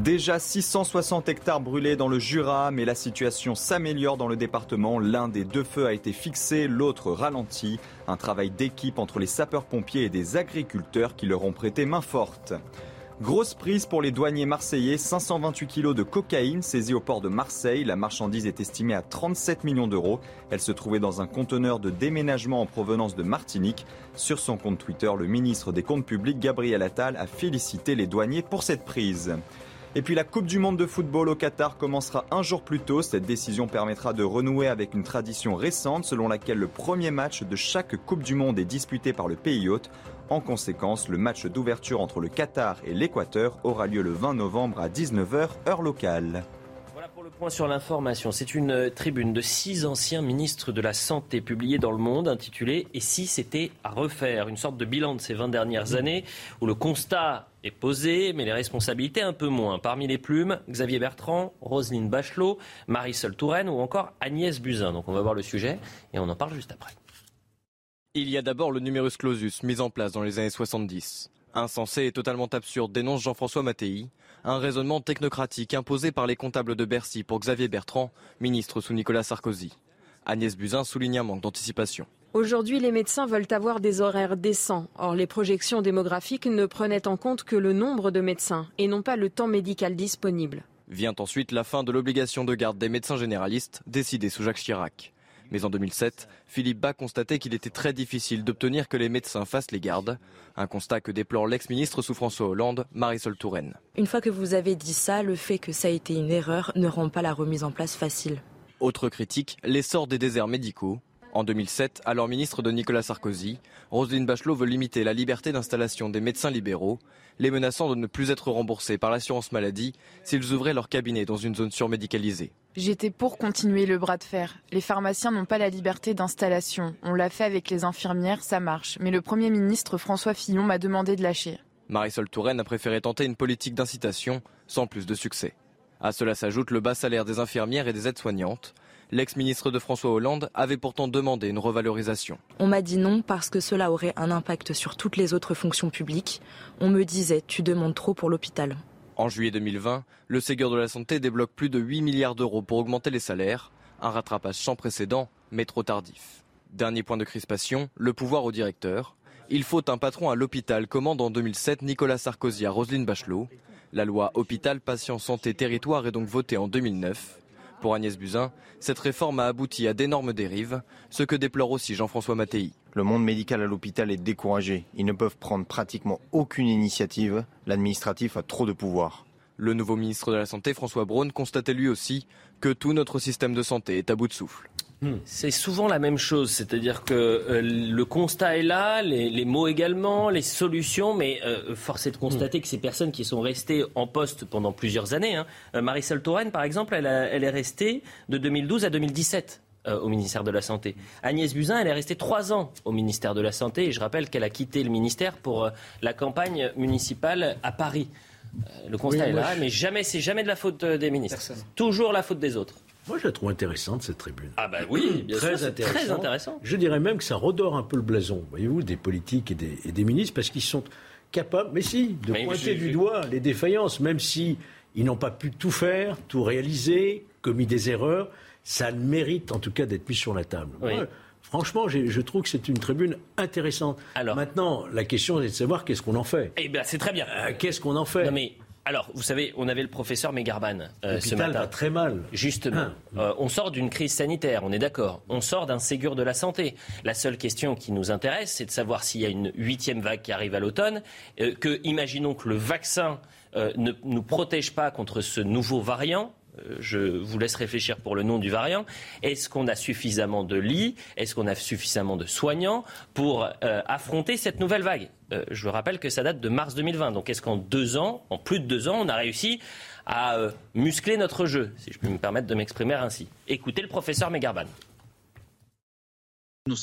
Déjà 660 hectares brûlés dans le Jura, mais la situation s'améliore dans le département. L'un des deux feux a été fixé, l'autre ralenti. Un travail d'équipe entre les sapeurs-pompiers et des agriculteurs qui leur ont prêté main forte. Grosse prise pour les douaniers marseillais, 528 kilos de cocaïne saisie au port de Marseille. La marchandise est estimée à 37 millions d'euros. Elle se trouvait dans un conteneur de déménagement en provenance de Martinique. Sur son compte Twitter, le ministre des Comptes publics, Gabriel Attal, a félicité les douaniers pour cette prise. Et puis la Coupe du Monde de football au Qatar commencera un jour plus tôt. Cette décision permettra de renouer avec une tradition récente selon laquelle le premier match de chaque Coupe du Monde est disputé par le pays hôte. En conséquence, le match d'ouverture entre le Qatar et l'Équateur aura lieu le 20 novembre à 19h heure locale. Voilà pour le point sur l'information. C'est une tribune de six anciens ministres de la Santé publiée dans le Monde intitulée Et si c'était à refaire? Une sorte de bilan de ces 20 dernières années où le constat est posé, mais les responsabilités un peu moins. Parmi les plumes, Xavier Bertrand, Roselyne Bachelot, Marisol Touraine ou encore Agnès Buzyn. Donc on va voir le sujet et on en parle juste après. Il y a d'abord le numerus clausus mis en place dans les années 70. Insensé et totalement absurde, dénonce Jean-François Mattei, un raisonnement technocratique imposé par les comptables de Bercy pour Xavier Bertrand, ministre sous Nicolas Sarkozy. Agnès Buzyn souligne un manque d'anticipation. Aujourd'hui, les médecins veulent avoir des horaires décents. Or, les projections démographiques ne prenaient en compte que le nombre de médecins et non pas le temps médical disponible. Vient ensuite la fin de l'obligation de garde des médecins généralistes, décidée sous Jacques Chirac. Mais en 2007, Philippe Bas constatait qu'il était très difficile d'obtenir que les médecins fassent les gardes. Un constat que déplore l'ex-ministre sous François Hollande, Marisol Touraine. Une fois que vous avez dit ça, le fait que ça a été une erreur ne rend pas la remise en place facile. Autre critique, l'essor des déserts médicaux. En 2007, alors ministre de Nicolas Sarkozy, Roselyne Bachelot veut limiter la liberté d'installation des médecins libéraux, les menaçant de ne plus être remboursés par l'assurance maladie s'ils ouvraient leur cabinet dans une zone surmédicalisée. J'étais pour continuer le bras de fer. Les pharmaciens n'ont pas la liberté d'installation. On l'a fait avec les infirmières, ça marche. Mais le Premier ministre François Fillon m'a demandé de lâcher. Marisol Touraine a préféré tenter une politique d'incitation, sans plus de succès. À cela s'ajoute le bas salaire des infirmières et des aides-soignantes. L'ex-ministre de François Hollande avait pourtant demandé une revalorisation. On m'a dit non parce que cela aurait un impact sur toutes les autres fonctions publiques. On me disait tu demandes trop pour l'hôpital. En juillet 2020, le Ségur de la Santé débloque plus de 8 milliards d'euros pour augmenter les salaires, un rattrapage sans précédent, mais trop tardif. Dernier point de crispation, le pouvoir au directeur. Il faut un patron à l'hôpital, commande en 2007 Nicolas Sarkozy à Roselyne Bachelot. La loi Hôpital, Patient, Santé, Territoire est donc votée en 2009. Pour Agnès Buzyn, cette réforme a abouti à d'énormes dérives, ce que déplore aussi Jean-François Mattei. Le monde médical à l'hôpital est découragé. Ils ne peuvent prendre pratiquement aucune initiative. L'administratif a trop de pouvoir. Le nouveau ministre de la Santé, François Braun, constatait lui aussi que tout notre système de santé est à bout de souffle. Hmm. C'est souvent la même chose, c'est-à-dire que euh, le constat est là, les, mots également, les solutions, mais euh, force est de constater hmm. que ces personnes qui sont restées en poste pendant plusieurs années, hein, euh, Marisol Touraine par exemple, elle, elle, est restée de 2012 à 2017 au ministère de la Santé. Agnès Buzyn, elle est restée trois ans au ministère de la Santé et je rappelle qu'elle a quitté le ministère pour la campagne municipale à Paris. le constat est là, mais jamais, c'est jamais de la faute des ministres. Toujours la faute des autres. Moi, je la trouve intéressante, cette tribune. Ah bah oui, bien très, sûr, très intéressant. Je dirais même que ça redore un peu le blason, voyez-vous, des politiques et des, ministres, parce qu'ils sont capables, mais si, de pointer du doigt les défaillances, même si ils n'ont pas pu tout faire, tout réaliser, commis des erreurs, ça mérite en tout cas d'être mis sur la table. franchement, je trouve que c'est une tribune intéressante. Alors, Maintenant, la question est de savoir qu'est-ce qu'on en fait. Eh bien, c'est très bien. Euh, qu'est-ce qu'on en fait? Alors, vous savez, on avait le professeur Megarban euh, ce matin. va très mal. Justement. Ah. Euh, on sort d'une crise sanitaire, on est d'accord. On sort d'un Ségur de la santé. La seule question qui nous intéresse, c'est de savoir s'il y a une huitième vague qui arrive à l'automne. Euh, que, imaginons que le vaccin ne nous protège pas contre ce nouveau variant je vous laisse réfléchir pour le nom du variant. Est-ce qu'on a suffisamment de lits? Est-ce qu'on a suffisamment de soignants pour euh, affronter cette nouvelle vague? Euh, Je rappelle que ça date de mars 2020. Donc est-ce qu'en deux ans, en plus de deux ans, on a réussi à muscler notre jeu, si je peux me permettre de m'exprimer ainsi? Écoutez le professeur Megarban.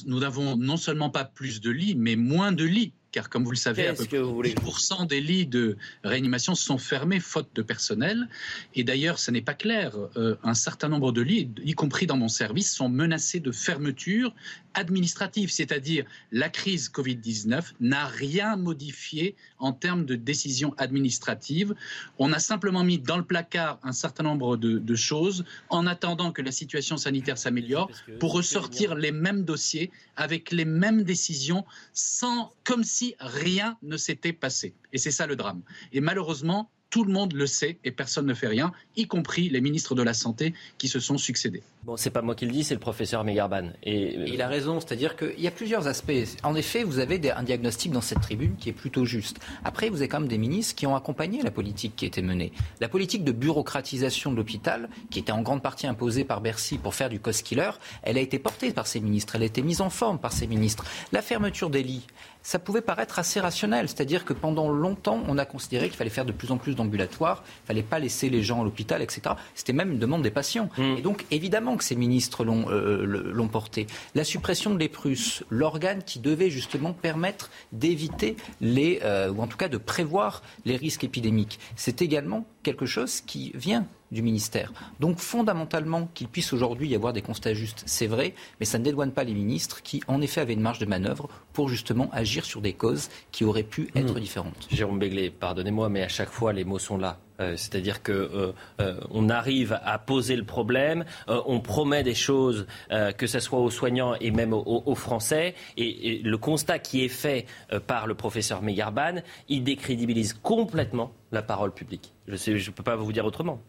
Nous n'avons non seulement pas plus de lits, mais moins de lits car comme vous le savez, à peu près 10% des lits de réanimation sont fermés faute de personnel. Et d'ailleurs, ce n'est pas clair. Euh, un certain nombre de lits, y compris dans mon service, sont menacés de fermeture administrative, c'est-à-dire la crise Covid-19 n'a rien modifié en termes de décisions administratives. On a simplement mis dans le placard un certain nombre de, de choses en attendant que la situation sanitaire s'améliore pour ressortir les mêmes dossiers avec les mêmes décisions sans, comme si rien ne s'était passé. Et c'est ça le drame. Et malheureusement, tout le monde le sait et personne ne fait rien, y compris les ministres de la Santé qui se sont succédés. Bon, c'est pas moi qui le dis, c'est le professeur Megarban. Et... Il a raison, c'est-à-dire qu'il y a plusieurs aspects. En effet, vous avez un diagnostic dans cette tribune qui est plutôt juste. Après, vous avez quand même des ministres qui ont accompagné la politique qui a été menée. La politique de bureaucratisation de l'hôpital, qui était en grande partie imposée par Bercy pour faire du cost killer, elle a été portée par ces ministres, elle a été mise en forme par ces ministres. La fermeture des lits, ça pouvait paraître assez rationnel. C'est-à-dire que pendant longtemps, on a considéré qu'il fallait faire de plus en plus d'ambulatoires, il ne fallait pas laisser les gens à l'hôpital, etc. C'était même une demande des patients. Mm. Et donc, évidemment que ces ministres euh, l'ont porté. La suppression de l'EPRUS, l'organe qui devait justement permettre d'éviter les, euh, ou en tout cas de prévoir les risques épidémiques, c'est également quelque chose qui vient du ministère. Donc fondamentalement, qu'il puisse aujourd'hui y avoir des constats justes, c'est vrai, mais ça ne dédouane pas les ministres qui, en effet, avaient une marge de manœuvre pour justement agir sur des causes qui auraient pu être hmm. différentes. Jérôme Béglé, pardonnez-moi, mais à chaque fois, les mots sont là. Euh, c'est-à-dire que euh, euh, on arrive à poser le problème, on promet des choses, que ce soit aux soignants et même aux, Français, et, le constat qui est fait par le professeur Megarban, il décrédibilise complètement la parole publique. Je ne peux pas vous dire autrement.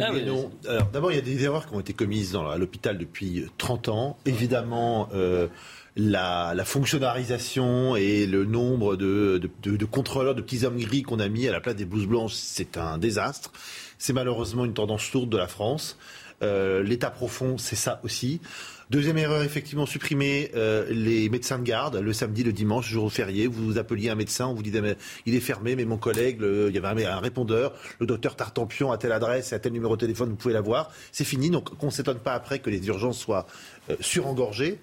Ah d'abord, il y a des erreurs qui ont été commises dans, à l'hôpital depuis 30 ans. Évidemment, euh, la, fonctionnalisation et le nombre de, de, contrôleurs, de petits hommes gris qu'on a mis à la place des blouses blanches, c'est un désastre. C'est malheureusement une tendance lourde de la France. Euh, L'état profond, c'est ça aussi. Deuxième erreur, effectivement, supprimer euh, les médecins de garde le samedi, le dimanche, jour férié. Vous appeliez un médecin, on vous dit il est fermé, mais mon collègue, il y avait un, répondeur, le docteur Tartampion à telle adresse et à tel numéro de téléphone, vous pouvez l'avoir. C'est fini, donc qu'on ne s'étonne pas après que les urgences soient euh, surengorgées.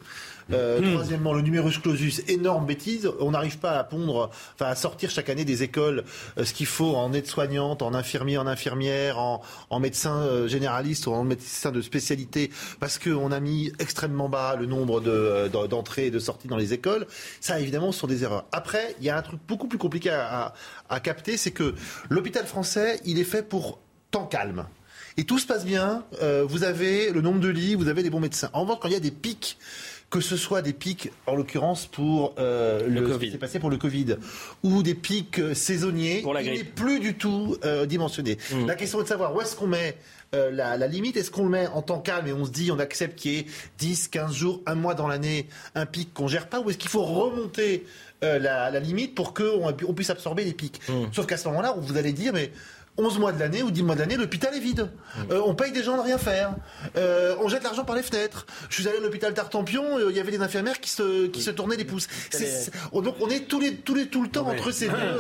Euh, hmm. Troisièmement, le numerus clausus, énorme bêtise. On n'arrive pas à pondre, enfin à sortir chaque année des écoles euh, ce qu'il faut en aide-soignante, en infirmier, en infirmière, en, en médecin euh, généraliste ou en médecin de spécialité, parce qu'on a mis extrêmement bas le nombre d'entrées et de sorties dans les écoles. Ça, évidemment, ce sont des erreurs. Après, il y a un truc beaucoup plus compliqué à, à, à capter, c'est que l'hôpital français, il est fait pour temps calme. Et tout se passe bien, vous avez le nombre de lits, vous avez des bons médecins. En revanche, quand il y a des pics que ce soit des pics, en l'occurrence pour euh, le, Covid. passé pour le Covid, ou des pics euh, saisonniers, pour il n'est plus du tout euh, dimensionné. Mmh. La question est de savoir où est-ce qu'on met la, limite Est-ce qu'on le met en temps calme et on se dit, on accepte qu'il y ait 10, 15 jours, un mois dans l'année, un pic qu'on gère pas Ou est-ce qu'il faut remonter la, limite pour qu'on on puisse absorber les pics? Mmh. Sauf qu'à ce moment-là, vous allez dire, mais 11 mois de l'année ou 10 mois de l'année, l'hôpital est vide. Euh, on paye des gens de rien faire. Euh, on jette l'argent par les fenêtres. Je suis allé à l'hôpital Tartampion, euh, il y avait des infirmières qui se, qui se tournaient les pouces. donc on est tous les, tous les, tout le temps entre ces deux,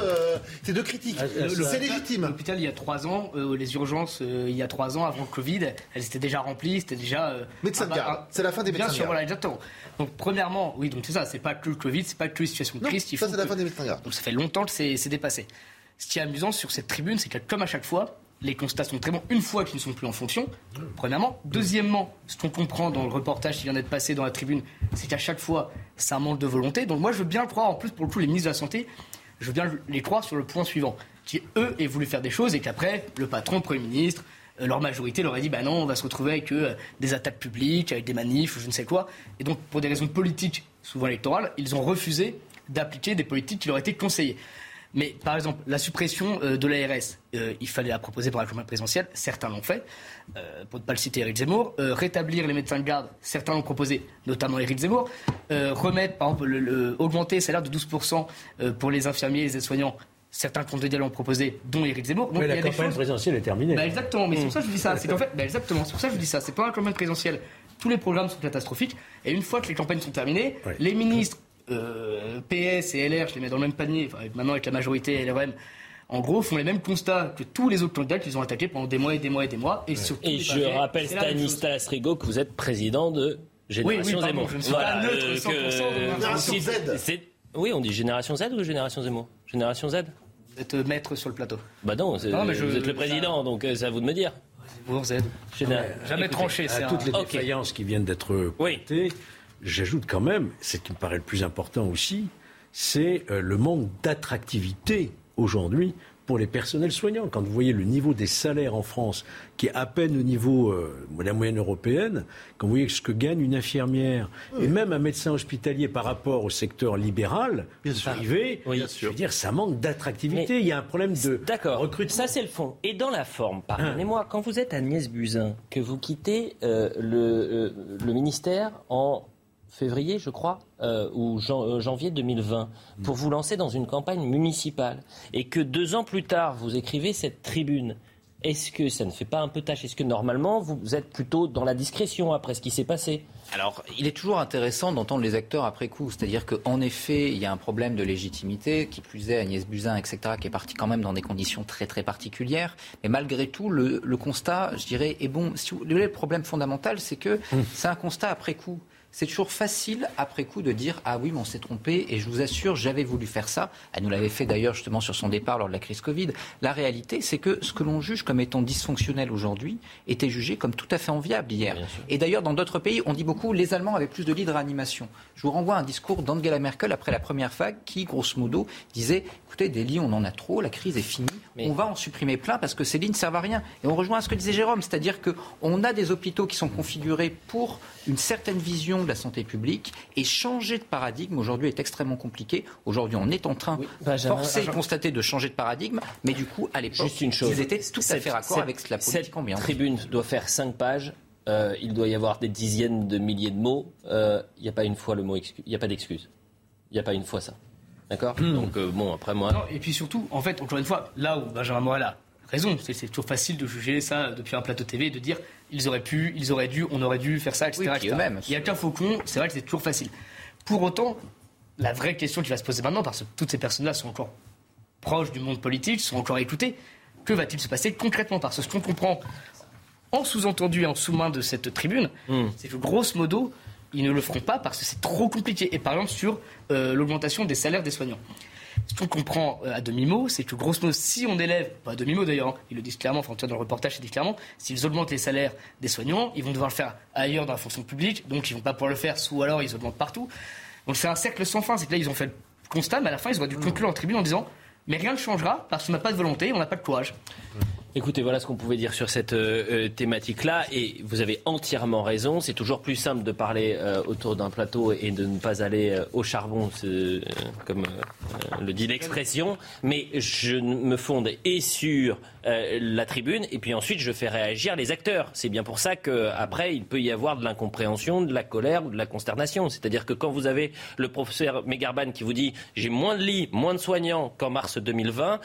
ces deux critiques. Ah, c'est légitime. L'hôpital, il y a 3 ans, les urgences, il y a 3 ans, avant le Covid, elles étaient déjà remplies, c'était déjà. médecins de garde. Ah, c'est la fin des médecins Bien sûr, voilà, exactement. Donc premièrement, oui, donc c'est ça, c'est pas que le Covid, c'est pas que les situations de crise. ça, c'est la fin des médecins de garde. Donc ça fait longtemps que c'est dépassé. Ce qui est amusant sur cette tribune, c'est que comme à chaque fois, les constats sont très bons une fois qu'ils ne sont plus en fonction, premièrement. Deuxièmement, ce qu'on comprend dans le reportage qui vient d'être passé dans la tribune, c'est qu'à chaque fois, un manque de volonté. Donc moi, je veux bien le croire, en plus, pour le coup, les ministres de la Santé, je veux bien les croire sur le point suivant, qui eux aient voulu faire des choses et qu'après, le patron, le Premier ministre, euh, leur majorité leur a dit bah non, on va se retrouver avec euh, des attaques publiques, avec des manifs, je ne sais quoi. Et donc, pour des raisons politiques, souvent électorales, ils ont refusé d'appliquer des politiques qui leur étaient conseillées. Mais par exemple, la suppression euh, de l'ARS, euh, il fallait la proposer par la campagne présidentielle, certains l'ont fait, euh, pour ne pas le citer Eric Zemmour. rétablir les médecins de garde, certains l'ont proposé, notamment Eric Zemmour. remettre, par exemple, le, augmenter les salaires de 12% pour les infirmiers et les aides-soignants, certains candidats l'ont proposé, dont Eric Zemmour. Donc, la campagne présidentielle est terminée. Bah, exactement, mais c'est pour ça que je dis ça. C'est en fait, bah, exactement, c'est pour ça que je dis ça. C'est pas la campagne présidentielle. Tous les programmes sont catastrophiques. Et une fois que les campagnes sont terminées, les ministres euh, PS et LR, je les mets dans le même panier, maintenant avec la majorité LRM, en gros, font les mêmes constats que tous les autres candidats qu'ils ont attaqués pendant des mois et des mois et des mois. Et, et je rappelle, Stanislas Rigaud, que vous êtes président de Génération oui, oui, Zemmour. je ne suis pas neutre 100% que, Génération si- Z. c'est- Oui, on dit Génération Z ou Génération Zemmour? Génération Z Vous êtes maître sur le plateau. Bah non, c'est- Non, mais je- vous êtes le président, donc euh, c'est à vous de me dire. Zemmour, Z. Jamais Écoutez, tranché, c'est À un- toutes les défaillances qui viennent d'être pointées, j'ajoute quand même, ce qui me paraît le plus important aussi, c'est euh, le manque d'attractivité aujourd'hui pour les personnels soignants. Quand vous voyez le niveau des salaires en France, qui est à peine au niveau euh, de la moyenne européenne, quand vous voyez ce que gagne une infirmière et même un médecin hospitalier par rapport au secteur libéral, privé, je veux dire, ça manque d'attractivité. Il y a un problème de D'accord. recrutement. Ça, c'est le fond. Et dans la forme, pardonnez-moi, quand vous êtes Agnès Buzyn, que vous quittez euh, le, euh, le ministère en février, je crois, euh, ou jan- euh, janvier 2020, pour vous lancer dans une campagne municipale, et que deux ans plus tard, vous écrivez cette tribune. Est-ce que ça ne fait pas un peu tâche? Est-ce que normalement, vous êtes plutôt dans la discrétion après ce qui s'est passé? Alors, il est toujours intéressant d'entendre les acteurs après coup. C'est-à-dire qu'en effet, il y a un problème de légitimité, qui plus est Agnès Buzyn, etc., qui est parti quand même dans des conditions très très particulières. Mais malgré tout, le, le constat, je dirais, est bon. Si vous voulez, le problème fondamental, c'est que c'est un constat après coup. C'est toujours facile après coup de dire ah oui mais on s'est trompé et je vous assure j'avais voulu faire ça. Elle nous l'avait fait d'ailleurs justement sur son départ lors de la crise Covid. La réalité c'est que ce que l'on juge comme étant dysfonctionnel aujourd'hui était jugé comme tout à fait enviable hier. Et d'ailleurs dans d'autres pays on dit beaucoup les Allemands avaient plus de lits de réanimation. Je vous renvoie à un discours d'Angela Merkel après la première vague qui grosso modo disait écoutez des lits on en a trop la crise est finie on va en supprimer plein parce que ces lits ne servent à rien. Et on rejoint à ce que disait Jérôme c'est-à-dire que on a des hôpitaux qui sont configurés pour une certaine vision de la santé publique et changer de paradigme aujourd'hui est extrêmement compliqué. Aujourd'hui, on est en train, Benjamin, forcé et constaté de changer de paradigme, mais du coup, à l'époque, Juste une chose. ils étaient tout à Cette- fait raccord cette- avec la Cette politique ambiante. tribune doit faire 5 pages. Euh, il doit y avoir des dizaines de milliers de mots. Euh, Il n'y a pas une fois le mot excuse. Il n'y a pas d'excuse. Il n'y a pas une fois ça. D'accord? Donc, euh, bon, après moi. Non, et puis surtout, en fait, encore une fois, là où Benjamin Morel a raison, c'est c'est toujours facile de juger ça depuis un plateau TV et de dire ils auraient pu, ils auraient dû, on aurait dû faire ça, etc. Oui, etc. Il y a qu'un faucon, c'est vrai que c'est toujours facile. Pour autant, la vraie question qui va se poser maintenant, parce que toutes ces personnes-là sont encore proches du monde politique, sont encore écoutées, que va-t-il se passer concrètement? Parce que ce qu'on comprend en sous-entendu et en sous-main de cette tribune, c'est que grosso modo, ils ne le feront pas parce que c'est trop compliqué. Et par exemple, sur euh, l'augmentation des salaires des soignants. Ce qu'on comprend euh, à demi-mot, c'est que grosso modo, si on élève, pas à demi-mot d'ailleurs, hein, ils le disent clairement, enfin en tout cas dans le reportage, ils disent clairement, s'ils augmentent les salaires des soignants, ils vont devoir le faire ailleurs dans la fonction publique, donc ils vont pas pouvoir le faire, ou alors ils augmentent partout. Donc c'est un cercle sans fin, c'est que là ils ont fait le constat, mais à la fin ils auraient dû conclure en tribune en disant, mais rien ne changera parce qu'on n'a pas de volonté, on n'a pas de courage. Écoutez, voilà ce qu'on pouvait dire sur cette euh, euh, thématique-là. Et vous avez entièrement raison. C'est toujours plus simple de parler euh, autour d'un plateau et de ne pas aller euh, au charbon, euh, comme euh, le dit l'expression. Mais je me fonde et sur la tribune, et puis ensuite je fais réagir les acteurs. C'est bien pour ça qu'après, il peut y avoir de l'incompréhension, de la colère ou de la consternation. C'est-à-dire que quand vous avez le professeur Megarban qui vous dit j'ai moins de lits, moins de soignants qu'en mars 2020,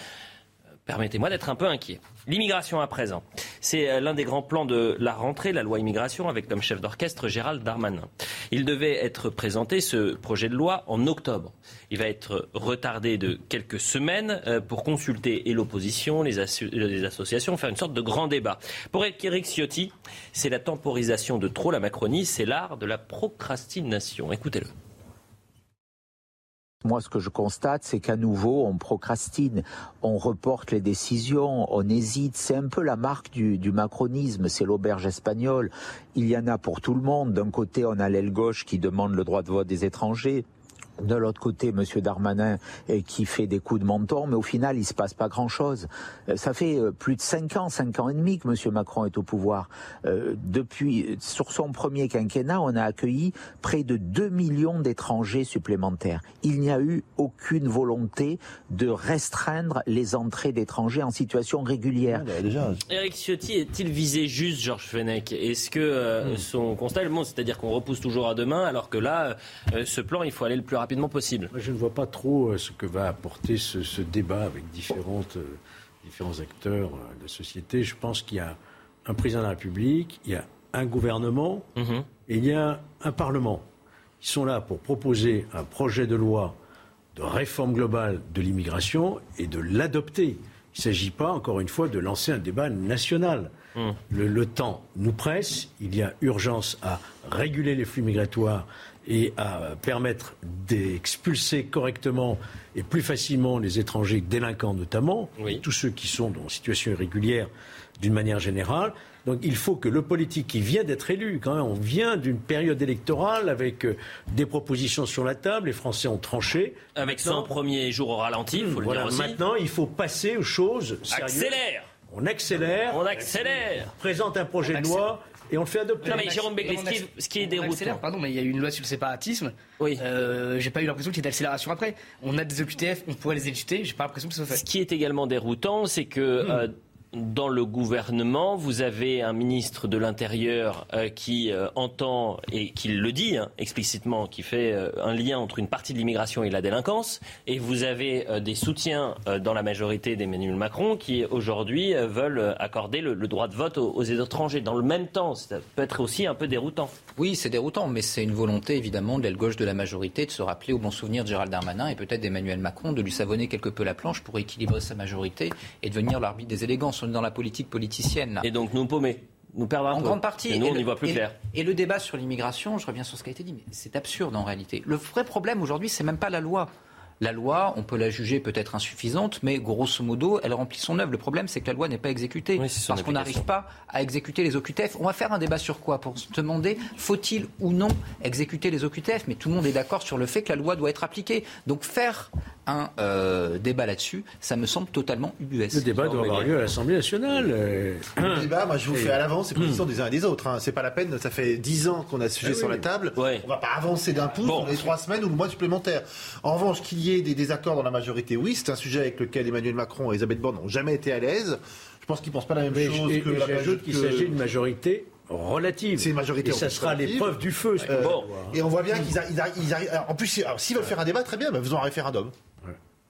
Permettez-moi d'être un peu inquiet. L'immigration à présent. C'est euh, l'un des grands plans de la rentrée, la loi immigration, avec comme chef d'orchestre Gérald Darmanin. Il devait être présenté, ce projet de loi, en octobre. Il va être retardé de quelques semaines euh, pour consulter et l'opposition, les, assu- les associations, faire une sorte de grand débat. Pour Eric Ciotti, c'est la temporisation de trop la Macronie, c'est l'art de la procrastination. Écoutez-le. Moi, ce que je constate, c'est qu'à nouveau, on procrastine, on reporte les décisions, on hésite. C'est un peu la marque du, du macronisme, c'est l'auberge espagnole. Il y en a pour tout le monde. D'un côté, on a l'aile gauche qui demande le droit de vote des étrangers. De l'autre côté, M. Darmanin eh, qui fait des coups de menton, mais au final, il se passe pas grand-chose. Euh, Ça fait euh, plus de cinq ans, cinq ans et demi que M. Macron est au pouvoir. Euh, depuis, sur son premier quinquennat, on a accueilli près de 2 millions d'étrangers supplémentaires. Il n'y a eu aucune volonté de restreindre les entrées d'étrangers en situation régulière. Eric Ciotti est-il visé juste Georges Fenech? Est-ce que euh, son constat bon? C'est-à-dire qu'on repousse toujours à demain, alors que là, euh, ce plan, il faut aller le plus rapidement possible. Je ne vois pas trop euh, ce que va apporter ce, ce débat avec différentes, euh, différents acteurs euh, de la société. Je pense qu'il y a un président de la République, il y a un gouvernement et il y a un Parlement. Ils sont là pour proposer un projet de loi de réforme globale de l'immigration et de l'adopter. Il ne s'agit pas, encore une fois, de lancer un débat national. Hum. Le, temps nous presse. Il y a urgence à réguler les flux migratoires et à permettre d'expulser correctement et plus facilement les étrangers délinquants notamment, tous ceux qui sont en situation irrégulière d'une manière générale. Donc il faut que le politique qui vient d'être élu, quand même, on vient d'une période électorale avec euh, des propositions sur la table, les Français ont tranché. Avec son premier jour au ralenti, il faut le dire aussi. Maintenant, il faut passer aux choses sérieuses. Accélère On accélère. On accélère. On présente un projet de loi et on le fait adopter. Non, mais Jérôme Begley, ce qui est, déroutant. Pardon, mais il y a eu une loi sur le séparatisme. Oui. Euh, j'ai pas eu l'impression qu'il y ait d'accélération après. On a des OQTF, on pourrait les exécuter. J'ai pas l'impression que ça soit fait. Ce qui est également déroutant, c'est que. Hmm. Euh, dans le gouvernement, vous avez un ministre de l'Intérieur euh, qui euh, entend et qui le dit hein, explicitement, qui fait euh, un lien entre une partie de l'immigration et la délinquance, et vous avez des soutiens dans la majorité d'Emmanuel Macron qui aujourd'hui veulent accorder le, droit de vote aux, étrangers. Dans le même temps, ça peut être aussi un peu déroutant. Oui, c'est déroutant, mais c'est une volonté évidemment de l'aile gauche de la majorité de se rappeler au bon souvenir de Gérald Darmanin et peut-être d'Emmanuel Macron de lui savonner quelque peu la planche pour équilibrer sa majorité et devenir l'arbitre des élégances dans la politique politicienne. Et donc nous paumer nous perdre en grande partie. Et nous, on n'y voit plus clair. Et le débat sur l'immigration, je reviens sur ce qui a été dit, mais c'est absurde en réalité. Le vrai problème aujourd'hui, c'est même pas la loi. La loi, on peut la juger peut-être insuffisante, mais grosso modo, elle remplit son œuvre. Le problème, c'est que la loi n'est pas exécutée. parce qu'on n'arrive pas à exécuter les OQTF. On va faire un débat sur quoi? Pour se demander, faut-il ou non exécuter les OQTF Mais tout le monde est d'accord sur le fait que la loi doit être appliquée. Donc faire un euh, débat là-dessus, ça me semble totalement ubuesque. Le débat doit avoir lieu à l'Assemblée nationale. Le débat, moi je vous fais à l'avance c'est positions des uns et des autres. Hein. C'est pas la peine, ça fait dix ans qu'on a ce sujet ah sur la table. On va pas avancer d'un pouce dans les trois semaines ou le mois supplémentaire. En revanche, qu'il y ait des désaccords dans la majorité, oui, c'est un sujet avec lequel Emmanuel Macron et Elisabeth Borne n'ont jamais été à l'aise. Je pense qu'ils pensent pas la même chose que la majorité. qu'il s'agit d'une majorité relative. C'est une majorité. Et ça sera l'épreuve du feu. Euh, et on voit bien qu'ils arrivent. En plus, s'ils veulent faire un débat, très bien, bah, faisons un référendum.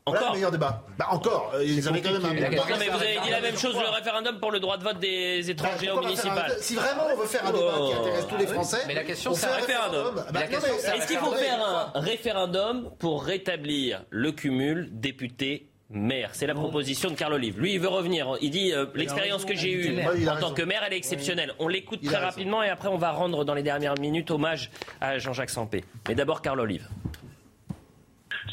Encore le meilleur débat. Bah encore, euh, ils avaient quand même un. mais vous avez dit la même chose, le référendum pour le droit de vote des bah, étrangers au municipal. Si vraiment on veut faire un débat qui intéresse tous les oh. Français, mais la question c'est un référendum. Bah, est-ce qu'il faut faire un référendum pour rétablir le cumul député maire? C'est la proposition de Carl Olive. Lui, il veut revenir. Il dit euh, l'expérience que j'ai eue en tant que maire, elle est exceptionnelle. On l'écoute très rapidement et après, on va rendre dans les dernières minutes hommage à Jean-Jacques Sampé. Mais d'abord, Carl Olive.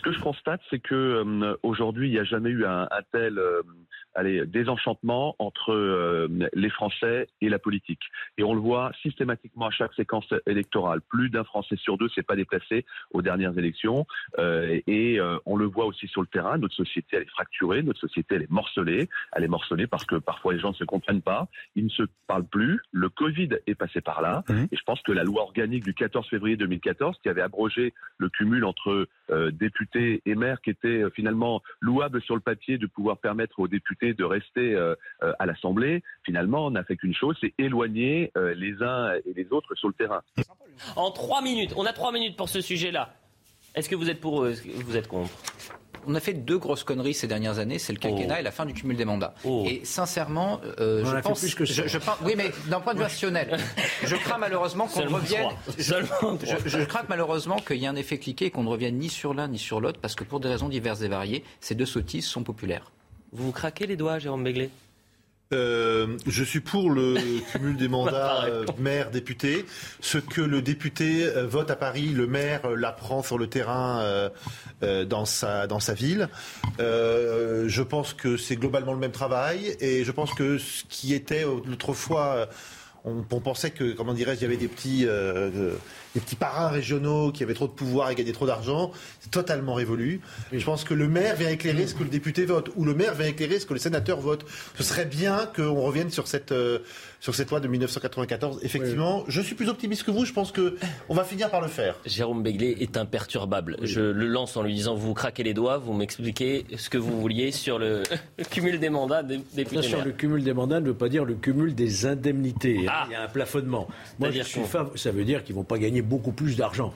Que je constate, c'est que euh, aujourd'hui, il n'y a jamais eu un, tel euh, allez, désenchantement entre euh, les Français et la politique. Et on le voit systématiquement à chaque séquence électorale. Plus d'un Français sur deux s'est pas déplacé aux dernières élections. Euh, et euh, on le voit aussi sur le terrain. Notre société, elle est fracturée. Notre société, elle est morcelée. Elle est morcelée parce que parfois les gens ne se comprennent pas. Ils ne se parlent plus. Le Covid est passé par là. Mmh. Et je pense que la loi organique du 14 février 2014, qui avait abrogé le cumul entre députés et maires, qui était finalement louable sur le papier de pouvoir permettre aux députés de rester euh, euh, à l'Assemblée, finalement, on n'a fait qu'une chose, c'est éloigner euh, les uns et les autres sur le terrain. En trois minutes, on a trois minutes pour ce sujet-là. Est-ce que vous êtes pour eux vous êtes contre? On a fait deux grosses conneries ces dernières années, c'est le quinquennat oh. et la fin du cumul des mandats. Oh. Et sincèrement, je pense, que je, oui, mais d'un point de vue rationnel, je crains malheureusement qu'on revienne. Je, crains malheureusement qu'il y ait un effet cliqué et qu'on ne revienne ni sur l'un ni sur l'autre, parce que pour des raisons diverses et variées, ces deux sottises sont populaires. Vous vous craquez les doigts, Jérôme Begley euh, je suis pour le cumul des mandats euh, maire-député. Ce que le député euh, vote à Paris, le maire l'apprend sur le terrain dans, sa, dans sa ville. je pense que c'est globalement le même travail et je pense que ce qui était autrefois... On, on, pensait que, comment dirais-je, il y avait des petits, des petits parrains régionaux qui avaient trop de pouvoir et gagnaient trop d'argent. C'est totalement révolu. Je pense que le maire vient éclairer ce que le député vote, ou le maire vient éclairer ce que le sénateur vote. Ce serait bien qu'on revienne sur cette, euh, sur cette loi de 1994. Effectivement, je suis plus optimiste que vous. Je pense qu'on va finir par le faire. Jérôme Begley est imperturbable. Je le lance en lui disant vous craquez les doigts, vous m'expliquez ce que vous vouliez sur le, cumul des mandats des députés. Sur le cumul des mandats ne veut pas dire le cumul des indemnités. Ah. Il y a un plafonnement. Moi, je suis ça veut dire qu'ils vont pas gagner beaucoup plus d'argent.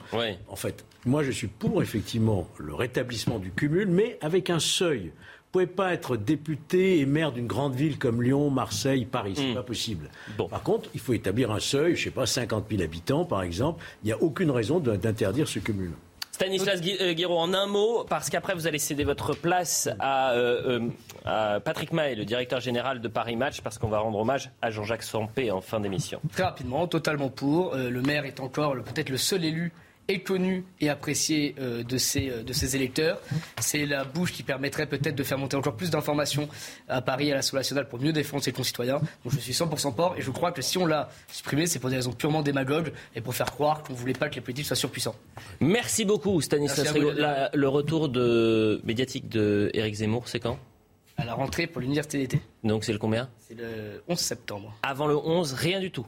En fait, moi, je suis pour effectivement le rétablissement du cumul, mais avec un seuil. Vous ne pouvez pas être député et maire d'une grande ville comme Lyon, Marseille, Paris. C'est n'est hmm. pas possible. Par contre, il faut établir un seuil, je ne sais pas, 50 000 habitants, par exemple. Il n'y a aucune raison d'interdire ce cumul. Stanislas euh, Guiraud, en un mot, parce qu'après vous allez céder votre place à, Patrick Mahé, le directeur général de Paris Match, parce qu'on va rendre hommage à Jean-Jacques Sampé en fin d'émission. Très rapidement, totalement pour. le maire est encore peut-être le seul élu est connu et apprécié euh, de, ses, euh, de ses électeurs. C'est la bouche qui permettrait peut-être de faire monter encore plus d'informations à Paris, à l'Assemblée nationale, pour mieux défendre ses concitoyens. Donc je suis 100% port et je crois que si on l'a supprimé, c'est pour des raisons purement démagogues et pour faire croire qu'on ne voulait pas que les politiques soient surpuissants. Merci beaucoup Stanislas Rigaud. le retour de, médiatique de Éric Zemmour, c'est quand? À la rentrée pour l'université d'été. Donc c'est le combien? C'est le 11 septembre. Avant le 11, rien du tout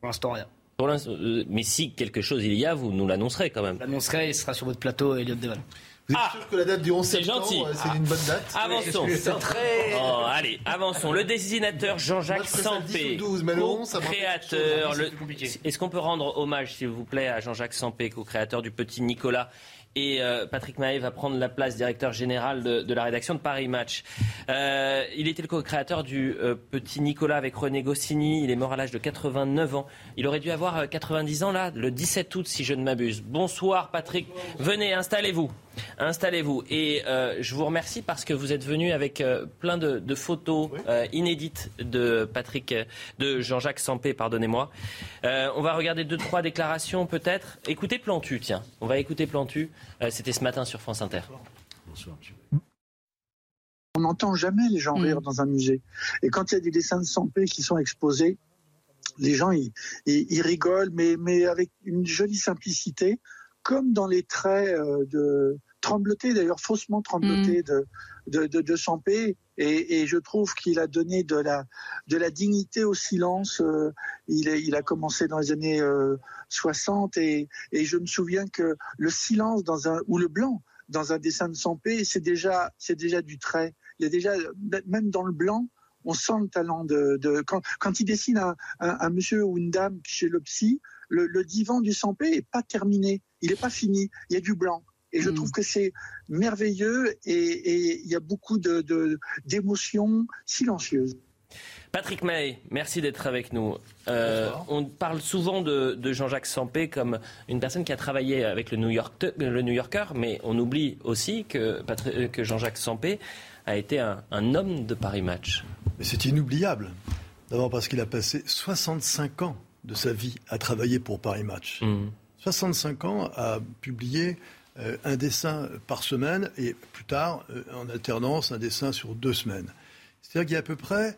Pour l'instant, rien. Euh, mais si quelque chose il y a, vous nous l'annoncerez quand même. L'annoncerez, il sera sur votre plateau, Elliot Deval. Vous êtes ah, sûr que la date du 11 septembre, c'est une bonne date Avançons. Très... Oh, allez, avançons. Le dessinateur Jean-Jacques Sampé, co-créateur. Le... Est-ce qu'on peut rendre hommage, s'il vous plaît, à Jean-Jacques Sampé, co-créateur du Petit Nicolas et euh, Patrick Mahé va prendre la place directeur général de, la rédaction de Paris Match. Euh, il était le co-créateur du euh, Petit Nicolas avec René Goscinny. Il est mort à l'âge de 89 ans. Il aurait dû avoir 90 ans là, le 17 août si je ne m'abuse. Bonsoir Patrick. Venez, installez-vous. Installez-vous. Et euh, je vous remercie parce que vous êtes venu avec euh, plein de, photos euh, inédites de Patrick, de Jean-Jacques Sampé, pardonnez-moi. on va regarder deux, trois déclarations peut-être. Écoutez Plantu, tiens. On va écouter Plantu. C'était ce matin sur France Inter. Bonsoir, On n'entend jamais les gens mm. rire dans un musée. Et quand il y a des dessins de Sampé qui sont exposés, les gens, ils, ils rigolent, mais, mais avec une jolie simplicité comme dans les traits euh, de trembloté, d'ailleurs faussement trembloté mm. de, de, de, Sampé. Et, et, je trouve qu'il a donné de la, de la dignité au silence. Euh, il, est, il a commencé dans les années 60 euh, et, et je me souviens que le silence dans un, ou le blanc dans un dessin de Sampé, c'est déjà, c'est déjà du trait. Il y a déjà, même dans le blanc, on sent le talent de, de quand, quand il dessine un, un, monsieur ou une dame chez le psy, le, le divan du Sampé est pas terminé il n'est pas fini. Il y a du blanc. Et je hmm. trouve que c'est merveilleux et, il y a beaucoup d'émotions de, silencieuses. Patrick May, merci d'être avec nous. Euh, on parle souvent de, Jean-Jacques Sampé comme une personne qui a travaillé avec le New, York, le New Yorker, mais on oublie aussi que, que Jean-Jacques Sampé a été un, homme de Paris Match. C'est inoubliable. D'abord parce qu'il a passé 65 ans de sa vie à travailler pour Paris Match. Hmm. 65 ans à publier euh, un dessin par semaine et plus tard, euh, en alternance, un dessin sur deux semaines. C'est-à-dire qu'il y a à peu près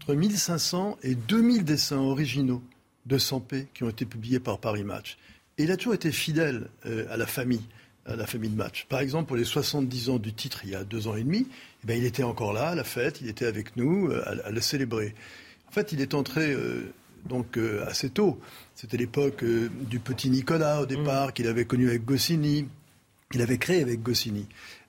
entre 1500 et 2000 dessins originaux de Sampé qui ont été publiés par Paris Match. Et il a toujours été fidèle euh, à la famille, à la famille de Match. Par exemple, pour les 70 ans du titre, il y a deux ans et demi, eh bien, il était encore là à la fête, il était avec nous à, le célébrer. En fait, il est entré donc assez tôt c'était l'époque euh, du petit Nicolas au départ, mm. qu'il avait connu avec Goscinny, qu'il avait créé avec Goscinny.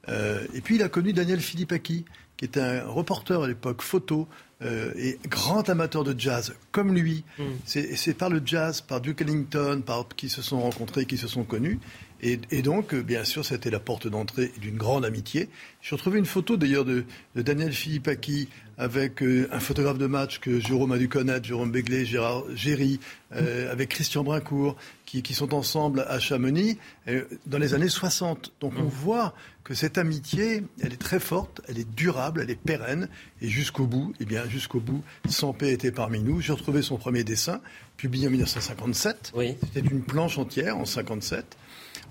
Euh, et puis il a connu Daniel Philippaki, qui était un reporter à l'époque photo euh, et grand amateur de jazz, comme lui. Mm. C'est par le jazz, par Duke Ellington, par qui se sont rencontrés, qui se sont connus. Et, donc, bien sûr, c'était la porte d'entrée d'une grande amitié. J'ai retrouvé une photo d'ailleurs de, de, Daniel Philippaki avec euh, un photographe de match que Jérôme a dû connaître, Jérôme Béglé, Gérard Géry, euh, avec Christian Brincourt, qui, qui, sont ensemble à Chamonix euh, dans les années 60. Donc on mmh. voit que cette amitié, elle est très forte, elle est durable, elle est pérenne, et jusqu'au bout, eh bien jusqu'au bout, Sampé était parmi nous. J'ai retrouvé son premier dessin, publié en 1957. Oui. C'était une planche entière en 57.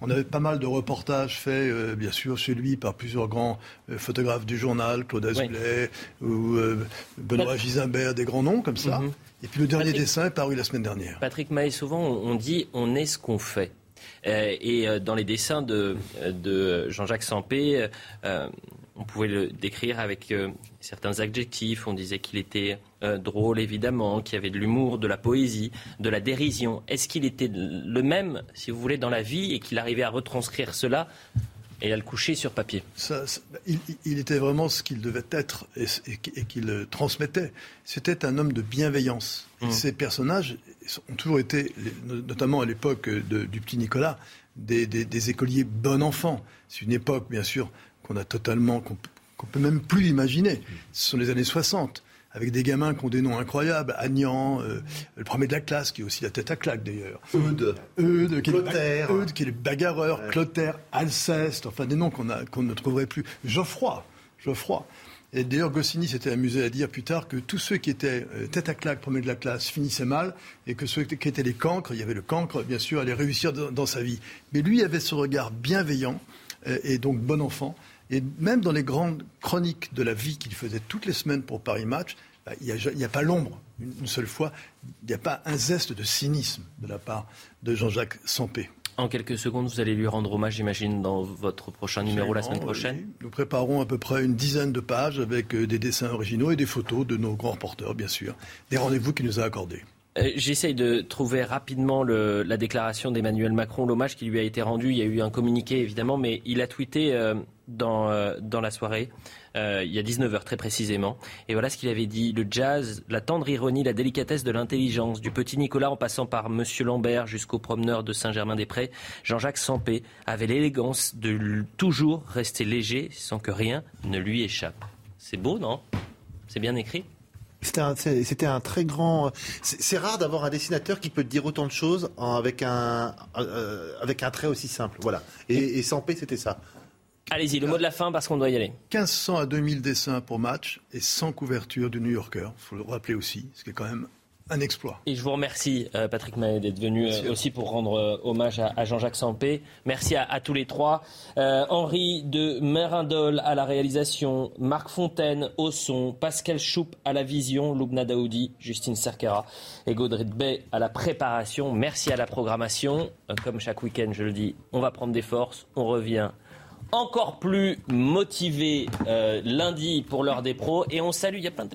On avait pas mal de reportages faits, euh, bien sûr, chez lui par plusieurs grands euh, photographes du journal, Claude Azoulay ou euh, Benoît Gisembert, des grands noms comme ça. Mhm. Et puis le dernier dessin est paru la semaine dernière. Patrick Maé, souvent on dit on est ce qu'on fait. et dans les dessins de, de Jean-Jacques Sampé, on pouvait le décrire avec certains adjectifs. On disait qu'il était euh, drôle, évidemment, qu'il y avait de l'humour, de la poésie, de la dérision. Est-ce qu'il était le même, si vous voulez, dans la vie et qu'il arrivait à retranscrire cela et à le coucher sur papier? Il, était vraiment ce qu'il devait être et, qu'il transmettait. C'était un homme de bienveillance. Mmh. Ces personnages ont toujours été, notamment à l'époque du petit Nicolas, des, des écoliers bon enfant. C'est une époque, bien sûr, qu'on a totalement, qu'on peut même plus imaginer. Ce sont les années 60, avec des gamins qui ont des noms incroyables. Agnan, euh, le premier de la classe, qui est aussi la tête à claque d'ailleurs. Eudes. Eudes, qui, Clotaire. Est, Eudes, qui est le bagarreur. Clotaire, Alceste, enfin des noms qu'on ne trouverait plus. Geoffroy. Geoffroy. Et d'ailleurs, Goscinny s'était amusé à dire plus tard que tous ceux qui étaient euh, tête à claque, premier de la classe, finissaient mal, et que ceux qui étaient les cancres, il y avait le cancre, bien sûr, allaient réussir dans, dans sa vie. Mais lui avait ce regard bienveillant, euh, et donc bon enfant. Et même dans les grandes chroniques de la vie qu'il faisait toutes les semaines pour Paris Match, bah, il n'y a, a, pas l'ombre, une, une, seule fois, il n'y a pas un zeste de cynisme de la part de Jean-Jacques Sampé. En quelques secondes, vous allez lui rendre hommage, j'imagine, dans votre prochain numéro la semaine prochaine. Oui. Nous préparons à peu près une dizaine de pages avec euh, des dessins originaux et des photos de nos grands reporters, bien sûr. Des rendez-vous qu'il nous a accordés. Euh, J'essaye de trouver rapidement la déclaration d'Emmanuel Macron, l'hommage qui lui a été rendu. Il y a eu un communiqué, évidemment, mais il a tweeté euh, dans, euh, dans la soirée, il y a 19h très précisément. Et voilà ce qu'il avait dit. Le jazz, la tendre ironie, la délicatesse de l'intelligence, du petit Nicolas en passant par Monsieur Lambert jusqu'au promeneur de Saint-Germain-des-Prés, Jean-Jacques Sampé avait l'élégance de toujours rester léger sans que rien ne lui échappe. C'est beau, non? C'est bien écrit? C'était un, c'était un très grand. C'est rare d'avoir un dessinateur qui peut te dire autant de choses avec un, euh, avec un trait aussi simple. Voilà. Et, et Sampé, c'était ça. Allez-y, le mot de la fin parce qu'on doit y aller. 1500 à 2000 dessins pour match et sans couverture du New Yorker. Il faut le rappeler aussi, ce qui est quand même un exploit. Et je vous remercie, euh, Patrick Mahé, d'être venu euh, aussi pour rendre euh, hommage à, à Jean-Jacques Sampé. Merci à, à, tous les trois. Henri de Merindol à la réalisation, Marc Fontaine au son, Pascal Choup à la vision, Loubna Daoudi, Justine Cerquera et Gaudrit Bay à la préparation. Merci à la programmation. Comme chaque week-end, je le dis, on va prendre des forces, on revient encore plus motivé lundi pour l'heure des pros et on salue, il y a plein de